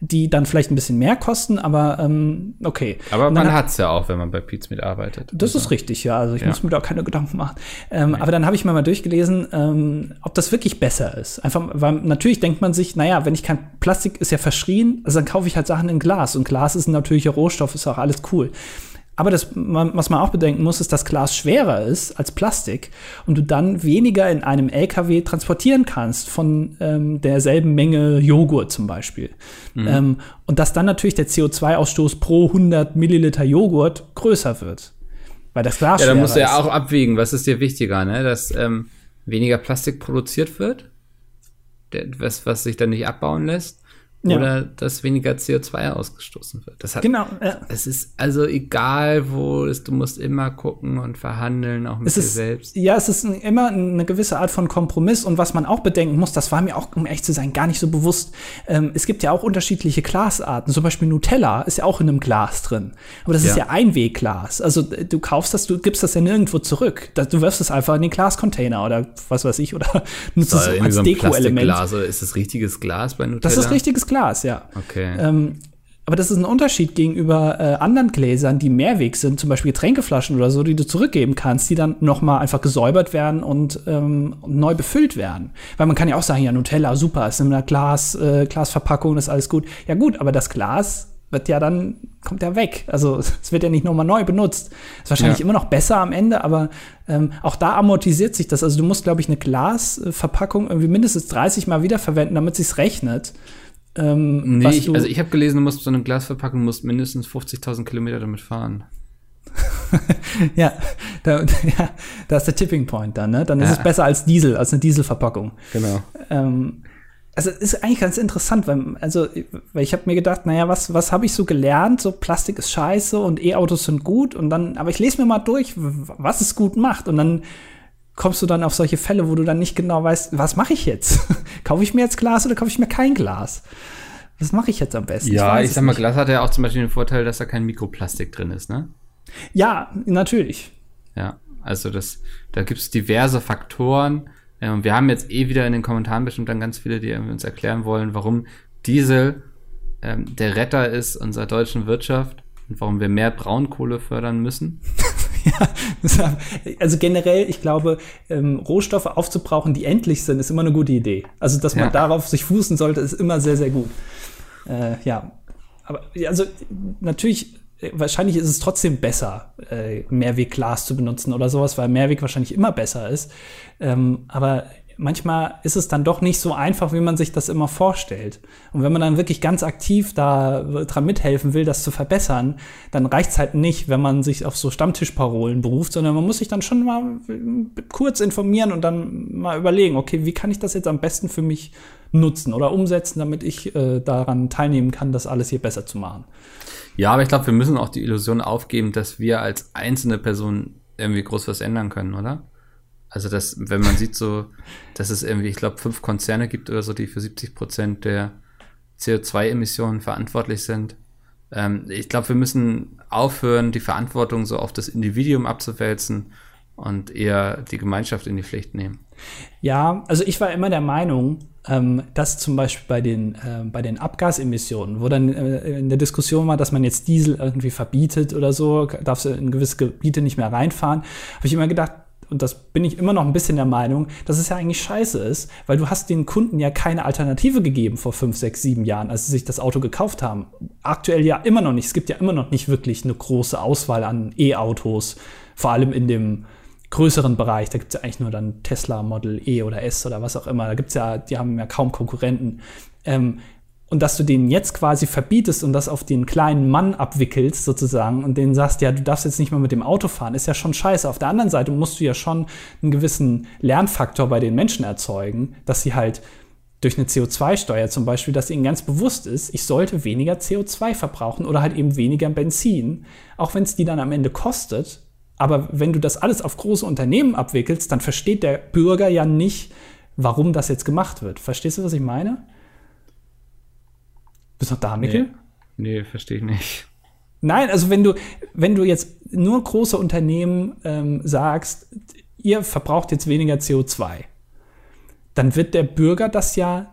[SPEAKER 2] die dann vielleicht ein bisschen mehr kosten, aber ähm, okay.
[SPEAKER 1] Aber man hat es ja auch, wenn man bei Pizza mitarbeitet.
[SPEAKER 2] Das also. ist richtig, ja. Also ich ja. muss mir da keine Gedanken machen. Ähm, nee. Aber dann habe ich mir mal durchgelesen, ähm, ob das wirklich besser ist. Einfach, weil natürlich denkt man sich, naja, wenn ich kein Plastik ist ja verschrien, also dann kaufe ich halt Sachen in Glas und Glas ist ein natürlicher Rohstoff, ist auch alles cool. Aber das, was man auch bedenken muss, ist, dass Glas schwerer ist als Plastik und du dann weniger in einem LKW transportieren kannst von ähm, derselben Menge Joghurt zum Beispiel. Mhm. Ähm, und dass dann natürlich der CO2-Ausstoß pro 100 Milliliter Joghurt größer wird. Weil das Glas
[SPEAKER 1] Ja, da musst du ja auch abwägen, was ist dir wichtiger, ne? dass ähm, weniger Plastik produziert wird, was, was sich dann nicht abbauen lässt, ja. oder dass weniger CO2 ausgestoßen wird. Das hat,
[SPEAKER 2] genau.
[SPEAKER 1] Ja. Es ist also egal, wo es, du musst immer gucken und verhandeln, auch mit
[SPEAKER 2] es
[SPEAKER 1] dir
[SPEAKER 2] ist,
[SPEAKER 1] selbst.
[SPEAKER 2] Ja, es ist immer eine gewisse Art von Kompromiss und was man auch bedenken muss, das war mir auch, um ehrlich zu sein, gar nicht so bewusst. Ähm, es gibt ja auch unterschiedliche Glasarten. Zum Beispiel Nutella ist ja auch in einem Glas drin. Aber das ja. ist ja Einwegglas. Also du kaufst das, du gibst das ja nirgendwo zurück. Du wirfst es einfach in den Glascontainer oder was weiß ich oder nutzt es als
[SPEAKER 1] so Deko-Element. Ist das richtiges Glas bei Nutella?
[SPEAKER 2] Das ist richtiges Glas. Glas, ja.
[SPEAKER 1] Okay.
[SPEAKER 2] Ähm, aber das ist ein Unterschied gegenüber äh, anderen Gläsern, die Mehrweg sind, zum Beispiel Getränkeflaschen oder so, die du zurückgeben kannst, die dann noch mal einfach gesäubert werden und ähm, neu befüllt werden. Weil man kann ja auch sagen, ja, Nutella, super, ist in einer Glas, äh, Glasverpackung, ist alles gut. Ja gut, aber das Glas wird ja dann, kommt ja weg. Also es wird ja nicht nochmal neu benutzt. Ist wahrscheinlich ja. immer noch besser am Ende, aber ähm, auch da amortisiert sich das. Also du musst, glaube ich, eine Glasverpackung irgendwie mindestens 30 Mal wiederverwenden, damit sich's rechnet.
[SPEAKER 1] Ähm, nee, ich, also ich habe gelesen, du musst so eine Glasverpackung musst mindestens 50.000 Kilometer damit fahren.
[SPEAKER 2] ja, da, ja, da ist der Tipping Point dann, ne? Dann ist ja. es besser als Diesel, als eine Dieselverpackung.
[SPEAKER 1] Genau.
[SPEAKER 2] Ähm, also ist eigentlich ganz interessant, weil, also, weil ich habe mir gedacht, naja, was, was habe ich so gelernt? So Plastik ist scheiße und E-Autos sind gut und dann, aber ich lese mir mal durch, was es gut macht und dann kommst du dann auf solche Fälle, wo du dann nicht genau weißt, was mache ich jetzt? kaufe ich mir jetzt Glas oder kaufe ich mir kein Glas? Was mache ich jetzt am besten?
[SPEAKER 1] Ja, ich, ich sag mal, nicht. Glas hat ja auch zum Beispiel den Vorteil, dass da kein Mikroplastik drin ist, ne?
[SPEAKER 2] Ja, natürlich.
[SPEAKER 1] Ja, also das, da gibt es diverse Faktoren. Und wir haben jetzt eh wieder in den Kommentaren bestimmt dann ganz viele, die uns erklären wollen, warum Diesel ähm, der Retter ist unserer deutschen Wirtschaft und warum wir mehr Braunkohle fördern müssen.
[SPEAKER 2] ja, also generell, ich glaube, ähm, Rohstoffe aufzubrauchen, die endlich sind, ist immer eine gute Idee. Also, dass man ja. darauf sich fußen sollte, ist immer sehr, sehr gut. Äh, ja, aber also natürlich äh, wahrscheinlich ist es trotzdem besser, äh, Mehrwegglas zu benutzen oder sowas, weil Mehrweg wahrscheinlich immer besser ist. Ähm, aber manchmal ist es dann doch nicht so einfach, wie man sich das immer vorstellt. Und wenn man dann wirklich ganz aktiv da dran mithelfen will, das zu verbessern, dann reicht es halt nicht, wenn man sich auf so Stammtischparolen beruft, sondern man muss sich dann schon mal kurz informieren und dann mal überlegen, okay, wie kann ich das jetzt am besten für mich nutzen oder umsetzen, damit ich äh, daran teilnehmen kann, das alles hier besser zu machen.
[SPEAKER 1] Ja, aber ich glaube, wir müssen auch die Illusion aufgeben, dass wir als einzelne Person irgendwie groß was ändern können, oder? Also, dass, wenn man sieht so, dass es irgendwie, ich glaube, fünf Konzerne gibt oder so, die für 70 Prozent der CO2-Emissionen verantwortlich sind. Ähm, ich glaube, wir müssen aufhören, die Verantwortung so auf das Individuum abzuwälzen und eher die Gemeinschaft in die Pflicht nehmen.
[SPEAKER 2] Ja, also ich war immer der Meinung, ähm, dass zum Beispiel bei den, äh, bei den Abgasemissionen, wo dann äh, in der Diskussion war, dass man jetzt Diesel irgendwie verbietet oder so, darf du in gewisse Gebiete nicht mehr reinfahren, habe ich immer gedacht, und das bin ich immer noch ein bisschen der Meinung, dass es ja eigentlich scheiße ist, weil du hast den Kunden ja keine Alternative gegeben vor fünf, sechs, sieben Jahren, als sie sich das Auto gekauft haben. Aktuell ja immer noch nicht. Es gibt ja immer noch nicht wirklich eine große Auswahl an E-Autos, vor allem in dem größeren Bereich. Da gibt es ja eigentlich nur dann Tesla Model E oder S oder was auch immer. Da gibt es ja, die haben ja kaum Konkurrenten. Ähm, und dass du den jetzt quasi verbietest und das auf den kleinen Mann abwickelst sozusagen und denen sagst, ja, du darfst jetzt nicht mehr mit dem Auto fahren, ist ja schon scheiße. Auf der anderen Seite musst du ja schon einen gewissen Lernfaktor bei den Menschen erzeugen, dass sie halt durch eine CO2-Steuer zum Beispiel, dass ihnen ganz bewusst ist, ich sollte weniger CO2 verbrauchen oder halt eben weniger Benzin, auch wenn es die dann am Ende kostet. Aber wenn du das alles auf große Unternehmen abwickelst, dann versteht der Bürger ja nicht, warum das jetzt gemacht wird. Verstehst du, was ich meine? Bist du noch da, Mikkel?
[SPEAKER 1] Nee, nee verstehe ich nicht.
[SPEAKER 2] Nein, also wenn du, wenn du jetzt nur große Unternehmen ähm, sagst, ihr verbraucht jetzt weniger CO2, dann wird der Bürger das ja,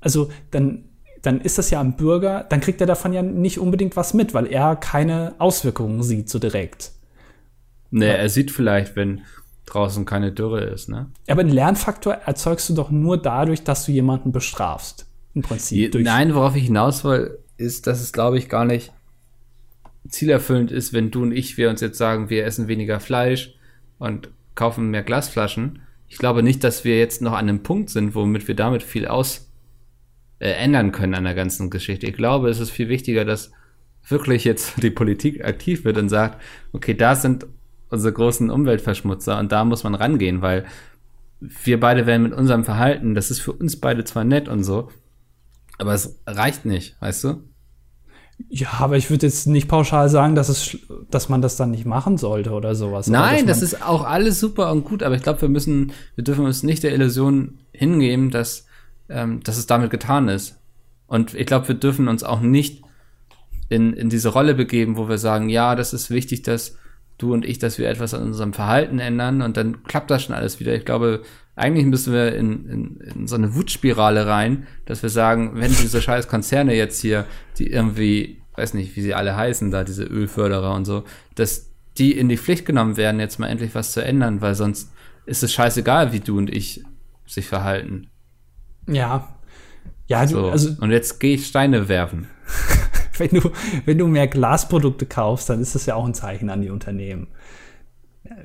[SPEAKER 2] also dann, dann ist das ja am Bürger, dann kriegt er davon ja nicht unbedingt was mit, weil er keine Auswirkungen sieht so direkt.
[SPEAKER 1] Nee, er sieht vielleicht, wenn draußen keine Dürre ist, ne?
[SPEAKER 2] Aber einen Lernfaktor erzeugst du doch nur dadurch, dass du jemanden bestrafst im Prinzip.
[SPEAKER 1] Je, nein, worauf ich hinaus will, ist, dass es, glaube ich, gar nicht zielerfüllend ist, wenn du und ich, wir uns jetzt sagen, wir essen weniger Fleisch und kaufen mehr Glasflaschen. Ich glaube nicht, dass wir jetzt noch an einem Punkt sind, womit wir damit viel aus äh, ändern können an der ganzen Geschichte. Ich glaube, es ist viel wichtiger, dass wirklich jetzt die Politik aktiv wird und sagt, okay, da sind unsere großen Umweltverschmutzer und da muss man rangehen, weil wir beide werden mit unserem Verhalten, das ist für uns beide zwar nett und so, aber es reicht nicht, weißt du?
[SPEAKER 2] Ja, aber ich würde jetzt nicht pauschal sagen, dass, es, dass man das dann nicht machen sollte oder sowas.
[SPEAKER 1] Nein, das ist auch alles super und gut, aber ich glaube, wir müssen, wir dürfen uns nicht der Illusion hingeben, dass, ähm, dass es damit getan ist. Und ich glaube, wir dürfen uns auch nicht in, in diese Rolle begeben, wo wir sagen, ja, das ist wichtig, dass du und ich, dass wir etwas an unserem Verhalten ändern und dann klappt das schon alles wieder. Ich glaube, eigentlich müssen wir in, in, in so eine Wutspirale rein, dass wir sagen, wenn diese scheiß Konzerne jetzt hier, die irgendwie, weiß nicht, wie sie alle heißen, da diese Ölförderer und so, dass die in die Pflicht genommen werden, jetzt mal endlich was zu ändern, weil sonst ist es scheißegal, wie du und ich sich verhalten.
[SPEAKER 2] Ja. Ja,
[SPEAKER 1] so. also. Und jetzt gehe ich Steine werfen.
[SPEAKER 2] wenn du, wenn du mehr Glasprodukte kaufst, dann ist das ja auch ein Zeichen an die Unternehmen.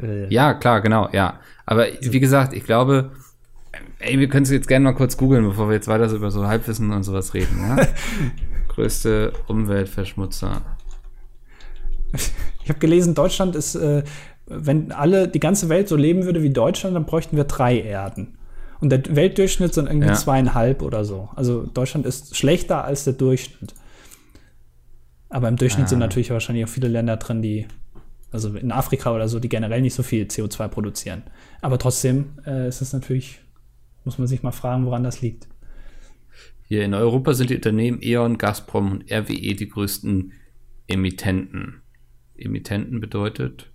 [SPEAKER 1] Äh, ja, klar, genau, ja. Aber wie gesagt, ich glaube, ey, wir können es jetzt gerne mal kurz googeln, bevor wir jetzt weiter so über so Halbwissen und sowas reden. Ja? Größte Umweltverschmutzer.
[SPEAKER 2] Ich habe gelesen, Deutschland ist, äh, wenn alle, die ganze Welt so leben würde wie Deutschland, dann bräuchten wir drei Erden. Und der Weltdurchschnitt sind irgendwie ja. zweieinhalb oder so. Also Deutschland ist schlechter als der Durchschnitt. Aber im Durchschnitt ah. sind natürlich wahrscheinlich auch viele Länder drin, die, also in Afrika oder so, die generell nicht so viel CO2 produzieren. Aber trotzdem äh, ist es natürlich, muss man sich mal fragen, woran das liegt.
[SPEAKER 1] Hier in Europa sind die Unternehmen E.ON, Gazprom und RWE die größten Emittenten. Emittenten bedeutet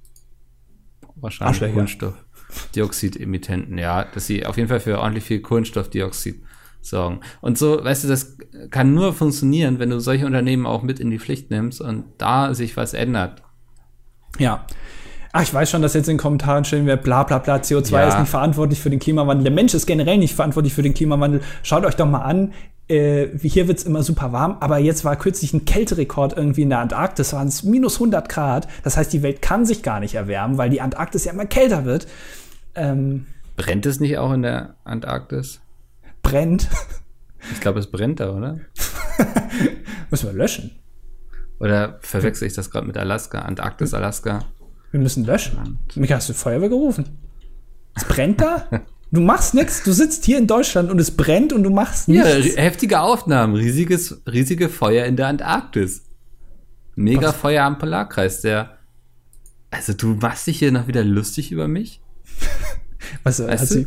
[SPEAKER 1] wahrscheinlich
[SPEAKER 2] Arschlöcher.
[SPEAKER 1] Kohlenstoffdioxid-Emittenten, ja, dass sie auf jeden Fall für ordentlich viel Kohlenstoffdioxid sorgen. Und so, weißt du, das kann nur funktionieren, wenn du solche Unternehmen auch mit in die Pflicht nimmst und da sich was ändert.
[SPEAKER 2] Ja. Ach, ich weiß schon, dass jetzt in den Kommentaren stehen wird, bla bla bla, CO2
[SPEAKER 1] Ja.
[SPEAKER 2] ist nicht verantwortlich für den Klimawandel. Der Mensch ist generell nicht verantwortlich für den Klimawandel. Schaut euch doch mal an, äh, wie hier wird's immer super warm, aber jetzt war kürzlich ein Kälterekord irgendwie in der Antarktis, waren es minus 100 Grad. Das heißt, die Welt kann sich gar nicht erwärmen, weil die Antarktis ja immer kälter wird. Ähm,
[SPEAKER 1] Brennt es nicht auch in der Antarktis?
[SPEAKER 2] brennt.
[SPEAKER 1] Ich glaube, es brennt da, oder?
[SPEAKER 2] Müssen wir löschen.
[SPEAKER 1] Oder verwechsel ich das gerade mit Alaska? Antarktis, Alaska?
[SPEAKER 2] Wir müssen löschen. Mika, hast du Feuerwehr gerufen? Es brennt da? Du machst nichts. Du sitzt hier in Deutschland und es brennt und du machst
[SPEAKER 1] Ja,
[SPEAKER 2] nichts.
[SPEAKER 1] ri- heftige Aufnahmen, riesiges, riesige Feuer in der Antarktis. Mega
[SPEAKER 2] Was?
[SPEAKER 1] Feuer am Polarkreis, der. Also du machst dich hier noch wieder lustig über mich?
[SPEAKER 2] Was,
[SPEAKER 1] Weißt du?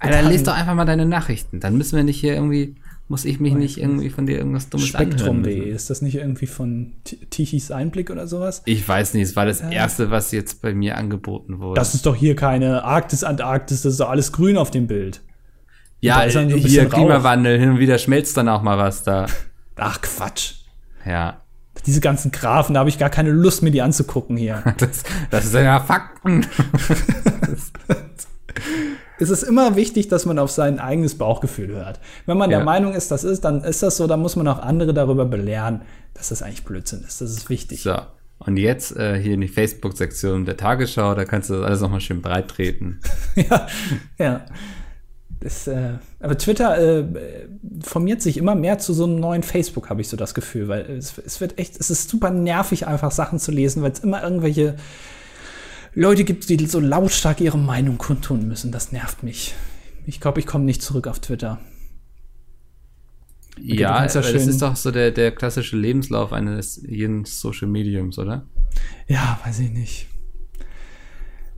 [SPEAKER 1] Alter, lest doch einfach mal deine Nachrichten. Dann müssen wir nicht hier irgendwie, muss ich mich nicht irgendwie von dir irgendwas Dummes
[SPEAKER 2] Spektrum.de.
[SPEAKER 1] müssen.
[SPEAKER 2] Ist das nicht irgendwie von Tichys Einblick oder sowas?
[SPEAKER 1] Ich weiß nicht, es war das erste, was jetzt bei mir angeboten wurde.
[SPEAKER 2] Das ist doch hier keine Arktis, Antarktis, das ist doch alles grün auf dem Bild.
[SPEAKER 1] ja,
[SPEAKER 2] ist so
[SPEAKER 1] hier
[SPEAKER 2] Rauch.
[SPEAKER 1] Klimawandel, hin und wieder schmelzt dann auch mal was da.
[SPEAKER 2] Ach Quatsch.
[SPEAKER 1] Ja,
[SPEAKER 2] Diese ganzen Graphen, da habe ich gar keine Lust, mir die anzugucken hier.
[SPEAKER 1] das, das sind ja Fakten.
[SPEAKER 2] es ist immer wichtig, dass man auf sein eigenes Bauchgefühl hört. Wenn man der
[SPEAKER 1] Ja.
[SPEAKER 2] Meinung ist, das ist, dann ist das so, dann muss man auch andere darüber belehren, dass das eigentlich Blödsinn ist. Das ist wichtig.
[SPEAKER 1] So, und jetzt äh, hier in die Facebook-Sektion der Tagesschau, da kannst du das alles nochmal schön breit treten.
[SPEAKER 2] ja, ja. Das, äh, aber Twitter äh, formiert sich immer mehr zu so einem neuen Facebook, habe ich so das Gefühl, weil es, es wird echt, es ist super nervig, einfach Sachen zu lesen, weil es immer irgendwelche Leute gibt, die so lautstark ihre Meinung kundtun müssen. Das nervt mich. Ich glaube, ich komme nicht zurück auf Twitter.
[SPEAKER 1] ja,
[SPEAKER 2] kannst ja
[SPEAKER 1] aber das ist doch so der, der klassische Lebenslauf eines jeden Social Mediums, oder?
[SPEAKER 2] Ja, weiß ich nicht.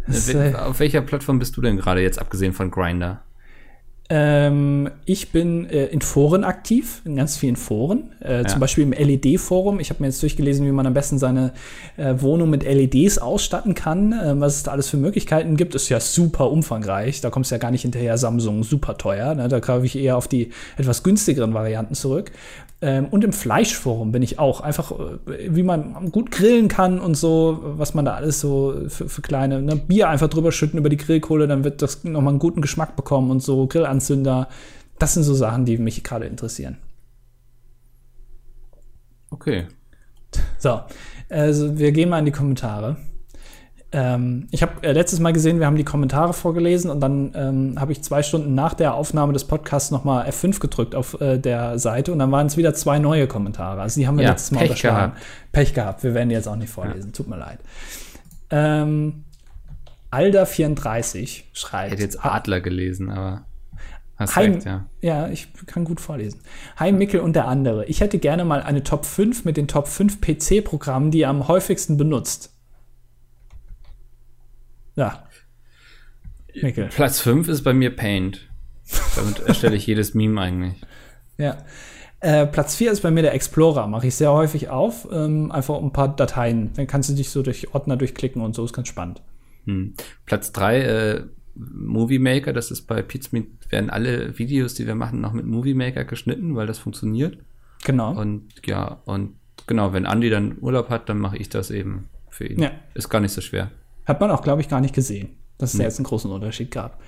[SPEAKER 2] Es,
[SPEAKER 1] Wel-
[SPEAKER 2] äh,
[SPEAKER 1] Auf welcher Plattform bist du denn gerade jetzt, abgesehen von Grinder?
[SPEAKER 2] Ähm, ich bin äh, in Foren aktiv, in ganz vielen Foren. Äh,
[SPEAKER 1] Ja.
[SPEAKER 2] Zum Beispiel im LED-Forum. Ich habe mir jetzt durchgelesen, wie man am besten seine äh, Wohnung mit LEDs ausstatten kann. Äh, was es da alles für Möglichkeiten gibt, ist ja super umfangreich. Da kommst du ja gar nicht hinterher, Samsung super teuer. Ne? Da greife ich eher auf die etwas günstigeren Varianten zurück. Ähm, und im Fleischforum bin ich auch. Einfach, äh, wie man gut grillen kann und so, was man da alles so für, für kleine ne? Bier einfach drüber schütten über die Grillkohle, dann wird das nochmal einen guten Geschmack bekommen und so Grillanzünder. Das sind so Sachen, die mich gerade interessieren.
[SPEAKER 1] Okay.
[SPEAKER 2] So, also wir gehen mal in die Kommentare. Ähm, ich habe äh, letztes Mal gesehen, wir haben die Kommentare vorgelesen und dann ähm, habe ich zwei Stunden nach der Aufnahme des Podcasts nochmal F5 gedrückt auf äh, der Seite und dann waren es wieder zwei neue Kommentare. Also die haben wir
[SPEAKER 1] Ja,
[SPEAKER 2] letztes Mal
[SPEAKER 1] Pech
[SPEAKER 2] unterschlagen.
[SPEAKER 1] gehabt.
[SPEAKER 2] Pech gehabt. Wir werden die jetzt auch nicht vorlesen. Tut mir leid. Ähm, Alda34
[SPEAKER 1] Ich
[SPEAKER 2] schreibt.
[SPEAKER 1] hätte jetzt Adler gelesen, aber hast
[SPEAKER 2] Hi,
[SPEAKER 1] recht, ja.
[SPEAKER 2] ja, ich kann gut vorlesen. Hi Mickel und der andere. Ich hätte gerne mal eine Top 5 mit den Top 5 PC-Programmen, die ihr am häufigsten benutzt. Ja. Mickel.
[SPEAKER 1] Platz 5 ist bei mir Paint. Damit erstelle ich jedes Meme eigentlich.
[SPEAKER 2] Ja. Äh, Platz 4 ist bei mir der Explorer. Mache ich sehr häufig auf. Ähm, einfach um ein paar Dateien. Dann kannst du dich so durch Ordner durchklicken und so. Ist ganz spannend.
[SPEAKER 1] Hm. Platz 3, äh, Movie Maker, das ist bei Pizmeet, werden alle Videos, die wir machen, noch mit Movie Maker geschnitten, weil das funktioniert.
[SPEAKER 2] Genau.
[SPEAKER 1] Und ja, und genau, wenn Andi dann Urlaub hat, dann mache ich das eben für ihn.
[SPEAKER 2] Ja.
[SPEAKER 1] Ist gar nicht so schwer.
[SPEAKER 2] Hat man auch, glaube ich, gar nicht gesehen, dass es da jetzt einen großen Unterschied gab.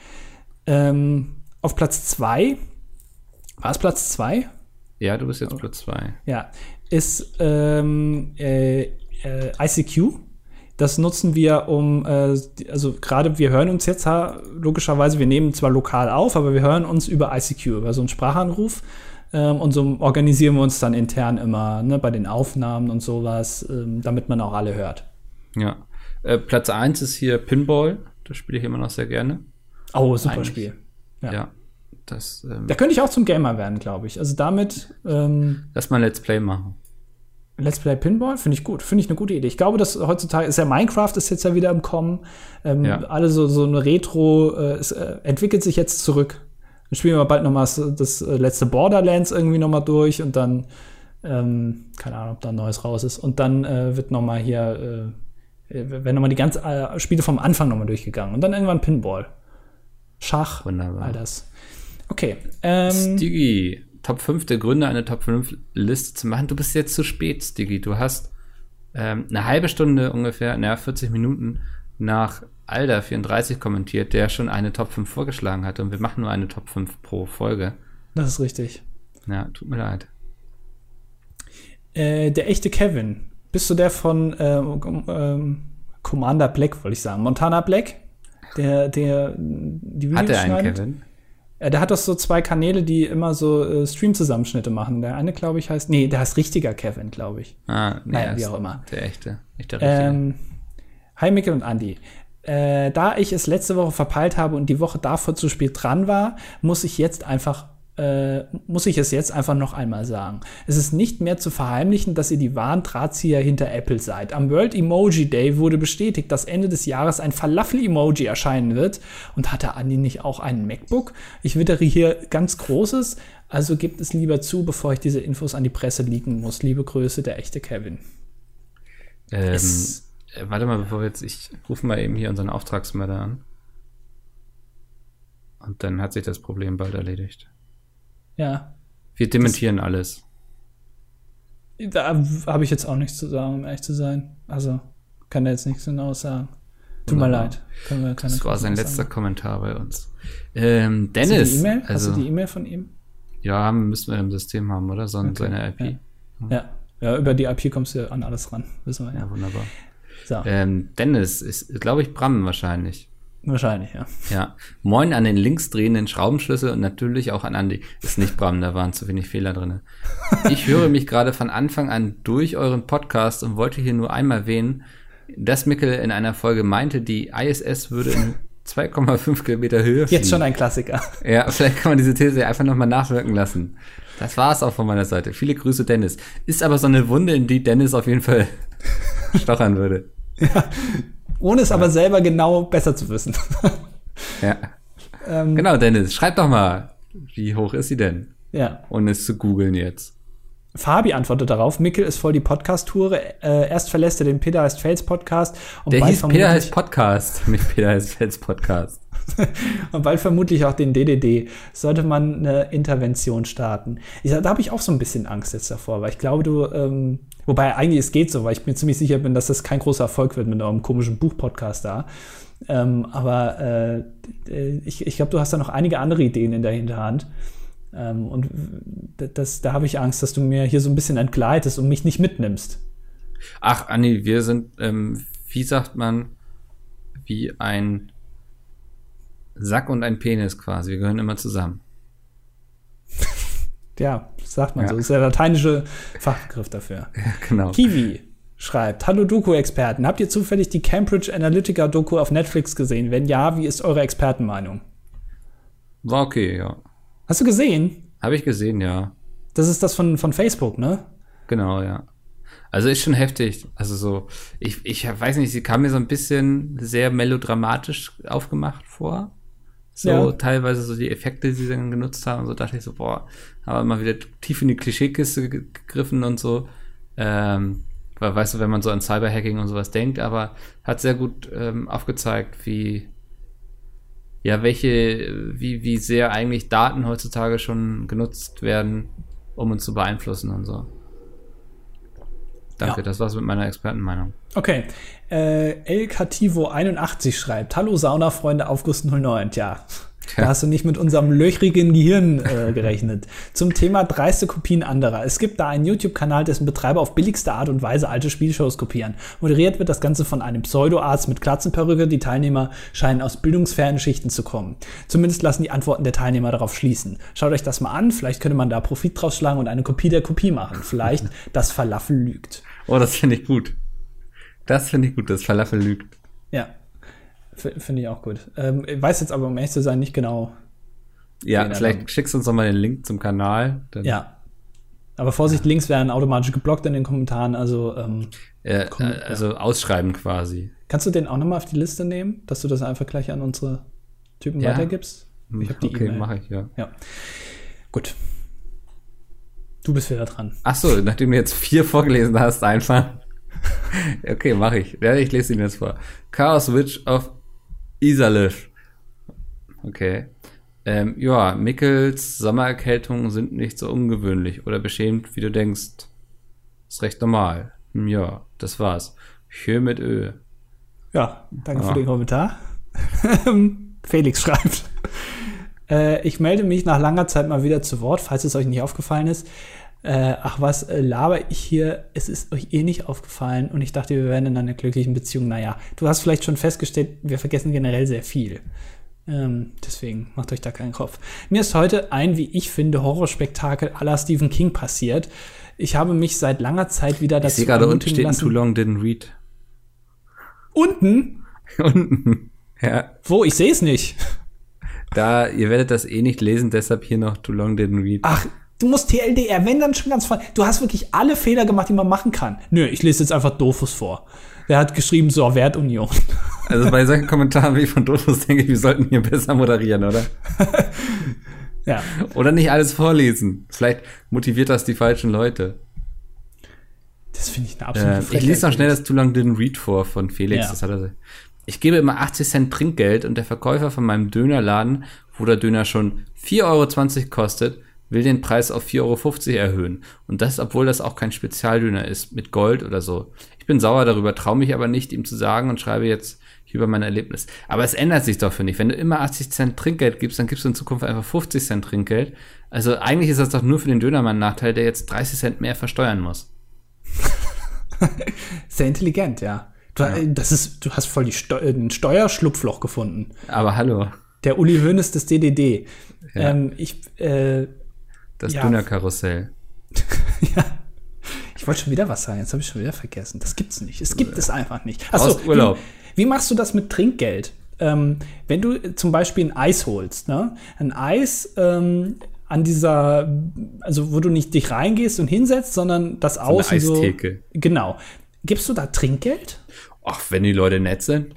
[SPEAKER 2] Ähm, auf Platz 2, war es Platz 2?
[SPEAKER 1] Ja, du bist jetzt Platz 2.
[SPEAKER 2] Ja, ist ähm, äh, äh, ICQ. Das nutzen wir, um, äh, also gerade wir hören uns jetzt logischerweise, wir nehmen zwar lokal auf, aber wir hören uns über ICQ, über so einen Sprachanruf. Ähm, und so organisieren wir uns dann intern immer ne, bei den Aufnahmen und sowas, ähm, damit man auch alle hört.
[SPEAKER 1] Ja. Äh, Platz 1 ist hier Pinball. Das spiele ich immer noch sehr gerne.
[SPEAKER 2] Oh, super
[SPEAKER 1] Eigentlich.
[SPEAKER 2] Spiel.
[SPEAKER 1] Ja.
[SPEAKER 2] Ja.
[SPEAKER 1] Das, ähm,
[SPEAKER 2] Da könnte ich auch zum Gamer werden, glaube ich. Also damit ähm,
[SPEAKER 1] lass mal ein Let's Play machen.
[SPEAKER 2] Let's Play Pinball finde ich gut, finde ich eine gute Idee. Ich glaube, dass heutzutage ist ja Minecraft ist jetzt ja wieder im Kommen. Ähm,
[SPEAKER 1] Ja.
[SPEAKER 2] Alle so so eine Retro, äh, es äh, entwickelt sich jetzt zurück Dann spielen wir bald noch mal das, das letzte Borderlands irgendwie noch mal durch und dann, ähm, keine Ahnung, ob da ein neues raus ist. Und dann äh, wird noch mal hier, äh, werden noch mal die ganzen äh, Spiele vom Anfang noch mal durchgegangen. Und dann irgendwann Pinball. Schach,
[SPEAKER 1] Wunderbar.
[SPEAKER 2] all das. Okay. Ähm,
[SPEAKER 1] Stiggy, Top 5 der Gründe, eine Top 5 Liste zu machen. Du bist jetzt zu spät, Stiggy. Du hast ähm, eine halbe Stunde ungefähr, naja, 40 Minuten nach Alda34 kommentiert, der schon eine Top 5 vorgeschlagen hatte. Und wir machen nur eine Top 5 pro Folge.
[SPEAKER 2] das ist richtig.
[SPEAKER 1] Ja, tut mir leid.
[SPEAKER 2] Äh, der echte Kevin. Bist du der von ähm, ähm, Commander Black, wollte ich sagen. Montana Black? Der, der die Videos
[SPEAKER 1] Hat er einen
[SPEAKER 2] schneidet?
[SPEAKER 1] Kevin?
[SPEAKER 2] Äh, der hat doch so zwei Kanäle, die immer so äh, Stream-Zusammenschnitte machen. Der eine, glaube ich, heißt. Nee, der heißt richtiger Kevin, glaube ich.
[SPEAKER 1] Ah, nee,
[SPEAKER 2] Naja, wie auch immer.
[SPEAKER 1] Der echte. Nicht der richtige.
[SPEAKER 2] Ähm, hi Mikkel und Andi. Äh, da ich es letzte Woche verpeilt habe und die Woche davor zu spät dran war, muss ich jetzt einfach äh, muss ich es jetzt einfach noch einmal sagen. Es ist nicht mehr zu verheimlichen, dass ihr die wahren Drahtzieher hinter Apple seid. Am World Emoji Day wurde bestätigt, dass Ende des Jahres ein Falafel-Emoji erscheinen wird. Und hatte Andi nicht auch einen MacBook? Ich wittere hier ganz Großes, also gebt es lieber zu, bevor ich diese Infos an die Presse leaken muss. Liebe Grüße, der echte Kevin.
[SPEAKER 1] ähm,
[SPEAKER 2] es-
[SPEAKER 1] äh, warte mal, bevor wir jetzt. Ich rufe mal eben hier unseren Auftragsmörder an. Und dann hat sich das Problem bald erledigt.
[SPEAKER 2] Ja,
[SPEAKER 1] Wir dementieren alles.
[SPEAKER 2] Da habe ich jetzt auch nichts zu sagen, um ehrlich zu sein. Also kann da jetzt nichts genau sagen. Tut mir leid. Können wir keine
[SPEAKER 1] Das war sein letzter
[SPEAKER 2] sagen.
[SPEAKER 1] Kommentar bei uns. Ähm,
[SPEAKER 2] Hast du
[SPEAKER 1] Dennis.
[SPEAKER 2] die E-Mail? Hast
[SPEAKER 1] Also,
[SPEAKER 2] du die E-Mail von ihm?
[SPEAKER 1] ja, müssen wir im System haben, oder? So,
[SPEAKER 2] Okay,
[SPEAKER 1] Seine IP.
[SPEAKER 2] Ja. Ja. ja, über die IP kommst du an alles ran. Wissen wir
[SPEAKER 1] Ja,
[SPEAKER 2] ja.
[SPEAKER 1] wunderbar.
[SPEAKER 2] So,
[SPEAKER 1] Ähm, Dennis ist, glaube ich, Bram wahrscheinlich.
[SPEAKER 2] Wahrscheinlich, ja.
[SPEAKER 1] Ja. Moin an den links drehenden Schraubenschlüssel und natürlich auch an Andi. Ist nicht Bram, da waren zu wenig Fehler drin. Ich höre mich gerade von Anfang an durch euren Podcast und wollte hier nur einmal erwähnen, dass Mickel in einer Folge meinte, die ISS würde in 2,5 Kilometer Höhe fliegen.
[SPEAKER 2] Jetzt schon ein Klassiker.
[SPEAKER 1] Ja, vielleicht kann man diese These einfach nochmal nachwirken lassen. Das war es auch von meiner Seite. Viele Grüße, Dennis. Ist aber so eine Wunde, in die Dennis auf jeden Fall stochern würde.
[SPEAKER 2] Ohne es aber selber genau besser zu wissen.
[SPEAKER 1] Ja.
[SPEAKER 2] ähm,
[SPEAKER 1] Genau, Dennis, schreib doch mal, wie hoch ist sie denn?
[SPEAKER 2] Ja.
[SPEAKER 1] Ohne es zu googeln jetzt.
[SPEAKER 2] Fabi antwortet darauf, Mikkel ist voll die Podcast-Toure. Äh, erst verlässt er den Peter heißt Fails Podcast und
[SPEAKER 1] Der hieß Peter heißt Podcast, nicht Peter heißt Fels Podcast.
[SPEAKER 2] Und bald vermutlich auch den DDD, sollte man eine Intervention starten. Ich, da habe ich auch so ein bisschen Angst jetzt davor, weil ich glaube, du, ähm, wobei eigentlich es geht so, weil ich mir ziemlich sicher bin, dass das kein großer Erfolg wird mit eurem komischen Buch-Podcast da. Ähm, aber äh, äh, ich, ich glaube, du hast da noch einige andere Ideen in der Hinterhand. Ähm, und das, da habe ich Angst, dass du mir hier so ein bisschen entgleitest und mich nicht mitnimmst.
[SPEAKER 1] Ach, Anni, wir sind, ähm, wie sagt man, wie ein Sack und ein Penis quasi. Wir gehören immer zusammen.
[SPEAKER 2] Ja, sagt man
[SPEAKER 1] Ja.
[SPEAKER 2] so. Das ist der lateinische Fachbegriff dafür.
[SPEAKER 1] Ja, genau.
[SPEAKER 2] Kiwi schreibt, Hallo Doku-Experten, habt ihr zufällig die Cambridge Analytica-Doku auf Netflix gesehen? Wenn ja, wie ist eure Expertenmeinung?
[SPEAKER 1] War okay, ja.
[SPEAKER 2] Hast du gesehen?
[SPEAKER 1] Habe ich gesehen, ja.
[SPEAKER 2] Das ist das von, von Facebook, ne?
[SPEAKER 1] Genau, ja. Also ist schon heftig. Also so, ich, ich weiß nicht, sie kam mir so ein bisschen sehr melodramatisch aufgemacht vor. So
[SPEAKER 2] Ja.
[SPEAKER 1] teilweise so die Effekte, die sie dann genutzt haben. So dachte ich so, boah, aber mal wieder tief in die Klischeekiste ge- gegriffen und so. Ähm, weil, weißt du, wenn man so an Cyberhacking und sowas denkt, aber hat sehr gut ähm, aufgezeigt, wie, ja, welche, wie, wie sehr eigentlich Daten heutzutage schon genutzt werden, um uns zu beeinflussen und so. Danke,
[SPEAKER 2] Ja.
[SPEAKER 1] das war's mit meiner Expertenmeinung.
[SPEAKER 2] Okay. Äh, El Cativo81 schreibt, Hallo Saunafreunde Aufguss 09. Tja, da hast du nicht mit unserem löchrigen Gehirn äh, gerechnet. Zum Thema dreiste Kopien anderer. Es gibt da einen YouTube-Kanal, dessen Betreiber auf billigste Art und Weise alte Spielshows kopieren. Moderiert wird das Ganze von einem Pseudoarzt mit Glatzenperücke. Die Teilnehmer scheinen aus bildungsfernen Schichten zu kommen. Zumindest lassen die Antworten der Teilnehmer darauf schließen. Schaut euch das mal an. Vielleicht könnte man da Profit draus schlagen und eine Kopie der Kopie machen. Vielleicht das Falafel lügt.
[SPEAKER 1] Oh, das finde ich gut. Das finde ich gut, das Falafel lügt.
[SPEAKER 2] Ja, finde ich auch gut. Ähm, ich weiß jetzt aber, um ehrlich zu sein, nicht genau.
[SPEAKER 1] Ja, vielleicht
[SPEAKER 2] dann-
[SPEAKER 1] schickst du uns noch mal den Link zum Kanal.
[SPEAKER 2] Ja. Aber Vorsicht, Links werden automatisch geblockt in den Kommentaren. Also ähm,
[SPEAKER 1] Äh,
[SPEAKER 2] Komm,
[SPEAKER 1] äh, also ausschreiben quasi.
[SPEAKER 2] kannst du den auch nochmal auf die Liste nehmen, dass du das einfach gleich an unsere Typen
[SPEAKER 1] Ja.
[SPEAKER 2] weitergibst? Ich habe die
[SPEAKER 1] okay,
[SPEAKER 2] E-Mail.
[SPEAKER 1] mache ich, ja.
[SPEAKER 2] Ja. Gut. Du bist wieder dran.
[SPEAKER 1] Ach so, nachdem du jetzt vier vorgelesen hast, einfach. okay, mache ich. Ja, ich lese ihn jetzt vor. Chaos Witch of Isalish. Okay. Ähm, ja, Mickels Sommererkältungen sind nicht so ungewöhnlich oder beschämt, wie du denkst. Ist recht normal. Hm, Ja, das war's. Schön mit Ö.
[SPEAKER 2] Ja, danke
[SPEAKER 1] Ah.
[SPEAKER 2] für den Kommentar. Felix schreibt. Äh, ich melde mich nach langer Zeit mal wieder zu Wort, falls es euch nicht aufgefallen ist. Äh, ach was, äh, laber ich hier? Es ist euch eh nicht aufgefallen und ich dachte, wir wären in einer glücklichen Beziehung. Naja, du hast vielleicht schon festgestellt, wir vergessen generell sehr viel. Ähm, deswegen macht euch da keinen Kopf. Mir ist heute ein, wie ich finde, Horrorspektakel à la Stephen King passiert. Ich habe mich seit langer Zeit wieder
[SPEAKER 1] Ich
[SPEAKER 2] dazu
[SPEAKER 1] sehe gerade unten steht
[SPEAKER 2] lassen-
[SPEAKER 1] Too Long Didn't Read.
[SPEAKER 2] Unten?
[SPEAKER 1] unten. Ja,
[SPEAKER 2] Wo? Ich sehe es nicht.
[SPEAKER 1] Da, ihr werdet das eh nicht lesen, deshalb hier noch Too Long Didn't Read.
[SPEAKER 2] Ach, du musst TLDR, wenn dann schon ganz voll. Du hast wirklich alle Fehler gemacht, die man machen kann. Nö, ich lese jetzt einfach Doofus vor. Der hat geschrieben, so, Wertunion.
[SPEAKER 1] Also bei solchen Kommentaren wie von Dofus denke ich, wir sollten hier besser moderieren, oder?
[SPEAKER 2] ja.
[SPEAKER 1] Oder nicht alles vorlesen. Vielleicht motiviert das die falschen Leute.
[SPEAKER 2] Das finde ich eine absolute
[SPEAKER 1] Äh, ich lese noch schnell das Too Long Didn't Read vor von Felix.
[SPEAKER 2] Ja.
[SPEAKER 1] Das hat er. Ich gebe immer 80 Cent Trinkgeld und der Verkäufer von meinem Dönerladen, wo der Döner schon 4,20 Euro kostet, will den Preis auf 4,50 Euro erhöhen. Und das, obwohl das auch kein Spezialdöner ist, mit Gold oder so. Ich bin sauer darüber, traue mich aber nicht, ihm zu sagen und schreibe jetzt über mein Erlebnis. Aber es ändert sich doch, finde ich. Wenn du immer 80 Cent Trinkgeld gibst, dann gibst du in Zukunft einfach 50 Cent Trinkgeld. Also eigentlich ist das doch nur für den Dönermann ein Nachteil, der jetzt 30 Cent mehr versteuern muss.
[SPEAKER 2] Sehr intelligent, ja. Du, äh, das ist, du hast voll die Steu ein Steuerschlupfloch gefunden.
[SPEAKER 1] Aber hallo,
[SPEAKER 2] Der Uli Hoeneß des DDD.
[SPEAKER 1] Ja.
[SPEAKER 2] Ähm, ich, äh,
[SPEAKER 1] das
[SPEAKER 2] Ja.
[SPEAKER 1] Dönerkarussell.
[SPEAKER 2] ja. Ich wollte schon wieder was sagen, jetzt habe ich schon wieder vergessen. Das gibt's nicht. Es gibt es einfach nicht. Achso,
[SPEAKER 1] Urlaub.
[SPEAKER 2] Wie, wie machst du das mit Trinkgeld? Ähm, wenn du zum Beispiel ein Eis holst, ne? Ein Eis ähm, an dieser, also wo du nicht dich reingehst und hinsetzt, sondern das
[SPEAKER 1] eine
[SPEAKER 2] Außen so.
[SPEAKER 1] Eistheke.
[SPEAKER 2] Genau. Gibst du da Trinkgeld?
[SPEAKER 1] Ach, wenn die Leute nett sind.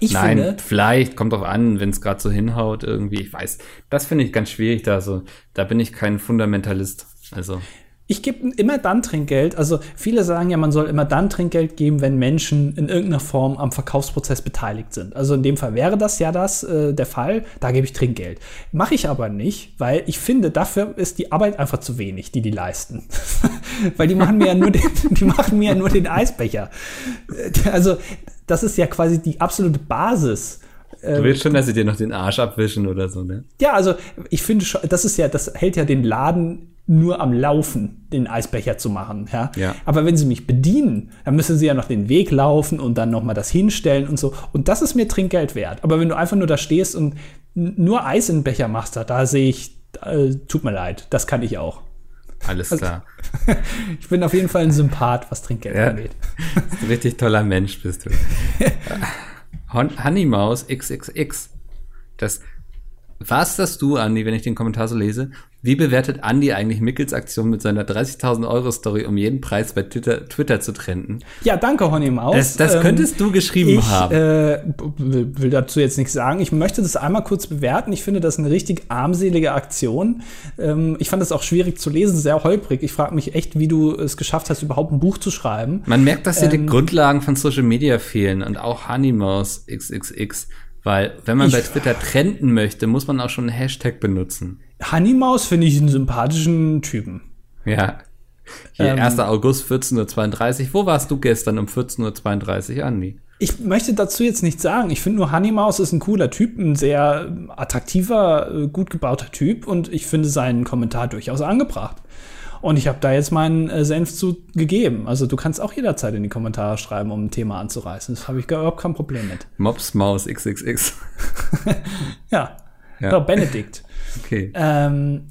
[SPEAKER 2] Ich
[SPEAKER 1] Nein,
[SPEAKER 2] finde,
[SPEAKER 1] vielleicht, kommt drauf an, wenn es gerade so hinhaut irgendwie. Ich weiß, das finde ich ganz schwierig da so. Da bin ich kein Fundamentalist. Also,
[SPEAKER 2] Ich gebe immer dann Trinkgeld. Also viele sagen ja, man soll immer dann Trinkgeld geben, wenn Menschen in irgendeiner Form am Verkaufsprozess beteiligt sind. Also in dem Fall wäre das ja das äh, der Fall. Da gebe ich Trinkgeld. Mache ich aber nicht, weil ich finde, dafür ist die Arbeit einfach zu wenig, die die leisten. weil die machen mir ja nur den, die machen mir ja nur den Eisbecher. Äh, Also das ist ja quasi die absolute Basis.
[SPEAKER 1] du willst schon, dass sie dir noch den Arsch abwischen oder so, ne?
[SPEAKER 2] Ja, also ich finde schon, das ist ja, das hält ja den Laden nur am Laufen, den Eisbecher zu machen, ja.
[SPEAKER 1] Ja.
[SPEAKER 2] Aber wenn sie mich bedienen, dann müssen sie ja noch den Weg laufen und dann noch mal das hinstellen und so. Und das ist mir Trinkgeld wert. Aber wenn du einfach nur da stehst und nur Eis in den Becher machst, da, da sehe ich, äh, tut mir leid, das kann ich auch.
[SPEAKER 1] Alles klar.
[SPEAKER 2] Ich bin auf jeden Fall ein Sympath, was Trinkgeld
[SPEAKER 1] Ja.
[SPEAKER 2] angeht.
[SPEAKER 1] Ein richtig toller Mensch bist du. Hon- Honeymaus XXX. Das, was das du, Andi, wenn ich den Kommentar so lese? Wie bewertet Andi eigentlich Mickels Aktion mit seiner 30.000 Euro Story, um jeden Preis bei Twitter, Twitter zu trenden?
[SPEAKER 2] Ja, danke, Honey Maus.
[SPEAKER 1] Das, das
[SPEAKER 2] Ähm,
[SPEAKER 1] könntest du geschrieben
[SPEAKER 2] Ich
[SPEAKER 1] haben.
[SPEAKER 2] äh, will dazu jetzt nichts sagen. Ich möchte das einmal kurz bewerten. Ich finde das eine richtig armselige Aktion. Ähm, ich fand das auch schwierig zu lesen, sehr holprig. Ich frage mich echt, wie du es geschafft hast, überhaupt ein Buch zu schreiben.
[SPEAKER 1] Man merkt, dass dir die
[SPEAKER 2] ähm,
[SPEAKER 1] Grundlagen von Social Media fehlen und auch Honeymaus XXX. Weil, wenn man
[SPEAKER 2] Ich-
[SPEAKER 1] bei Twitter trenden möchte, muss man auch schon einen Hashtag benutzen.
[SPEAKER 2] Honey Maus finde ich einen sympathischen Typen.
[SPEAKER 1] Ja. Hier,
[SPEAKER 2] Ähm,
[SPEAKER 1] 1. August, 14.32 Uhr. Wo warst du gestern um 14.32 Uhr, Andi?
[SPEAKER 2] Ich möchte dazu jetzt nichts sagen. Ich finde nur Honey Maus ist ein cooler Typ, ein sehr äh, attraktiver, äh, gut gebauter Typ und ich finde seinen Kommentar durchaus angebracht. Und ich habe da jetzt meinen äh, Senf zu gegeben. Also du kannst auch jederzeit in die Kommentare schreiben, um ein Thema anzureißen. Das habe ich überhaupt kein Problem mit.
[SPEAKER 1] Mopsmaus XXX.
[SPEAKER 2] Ja,
[SPEAKER 1] Ja.
[SPEAKER 2] Doch, Benedikt.
[SPEAKER 1] Okay.
[SPEAKER 2] Ähm,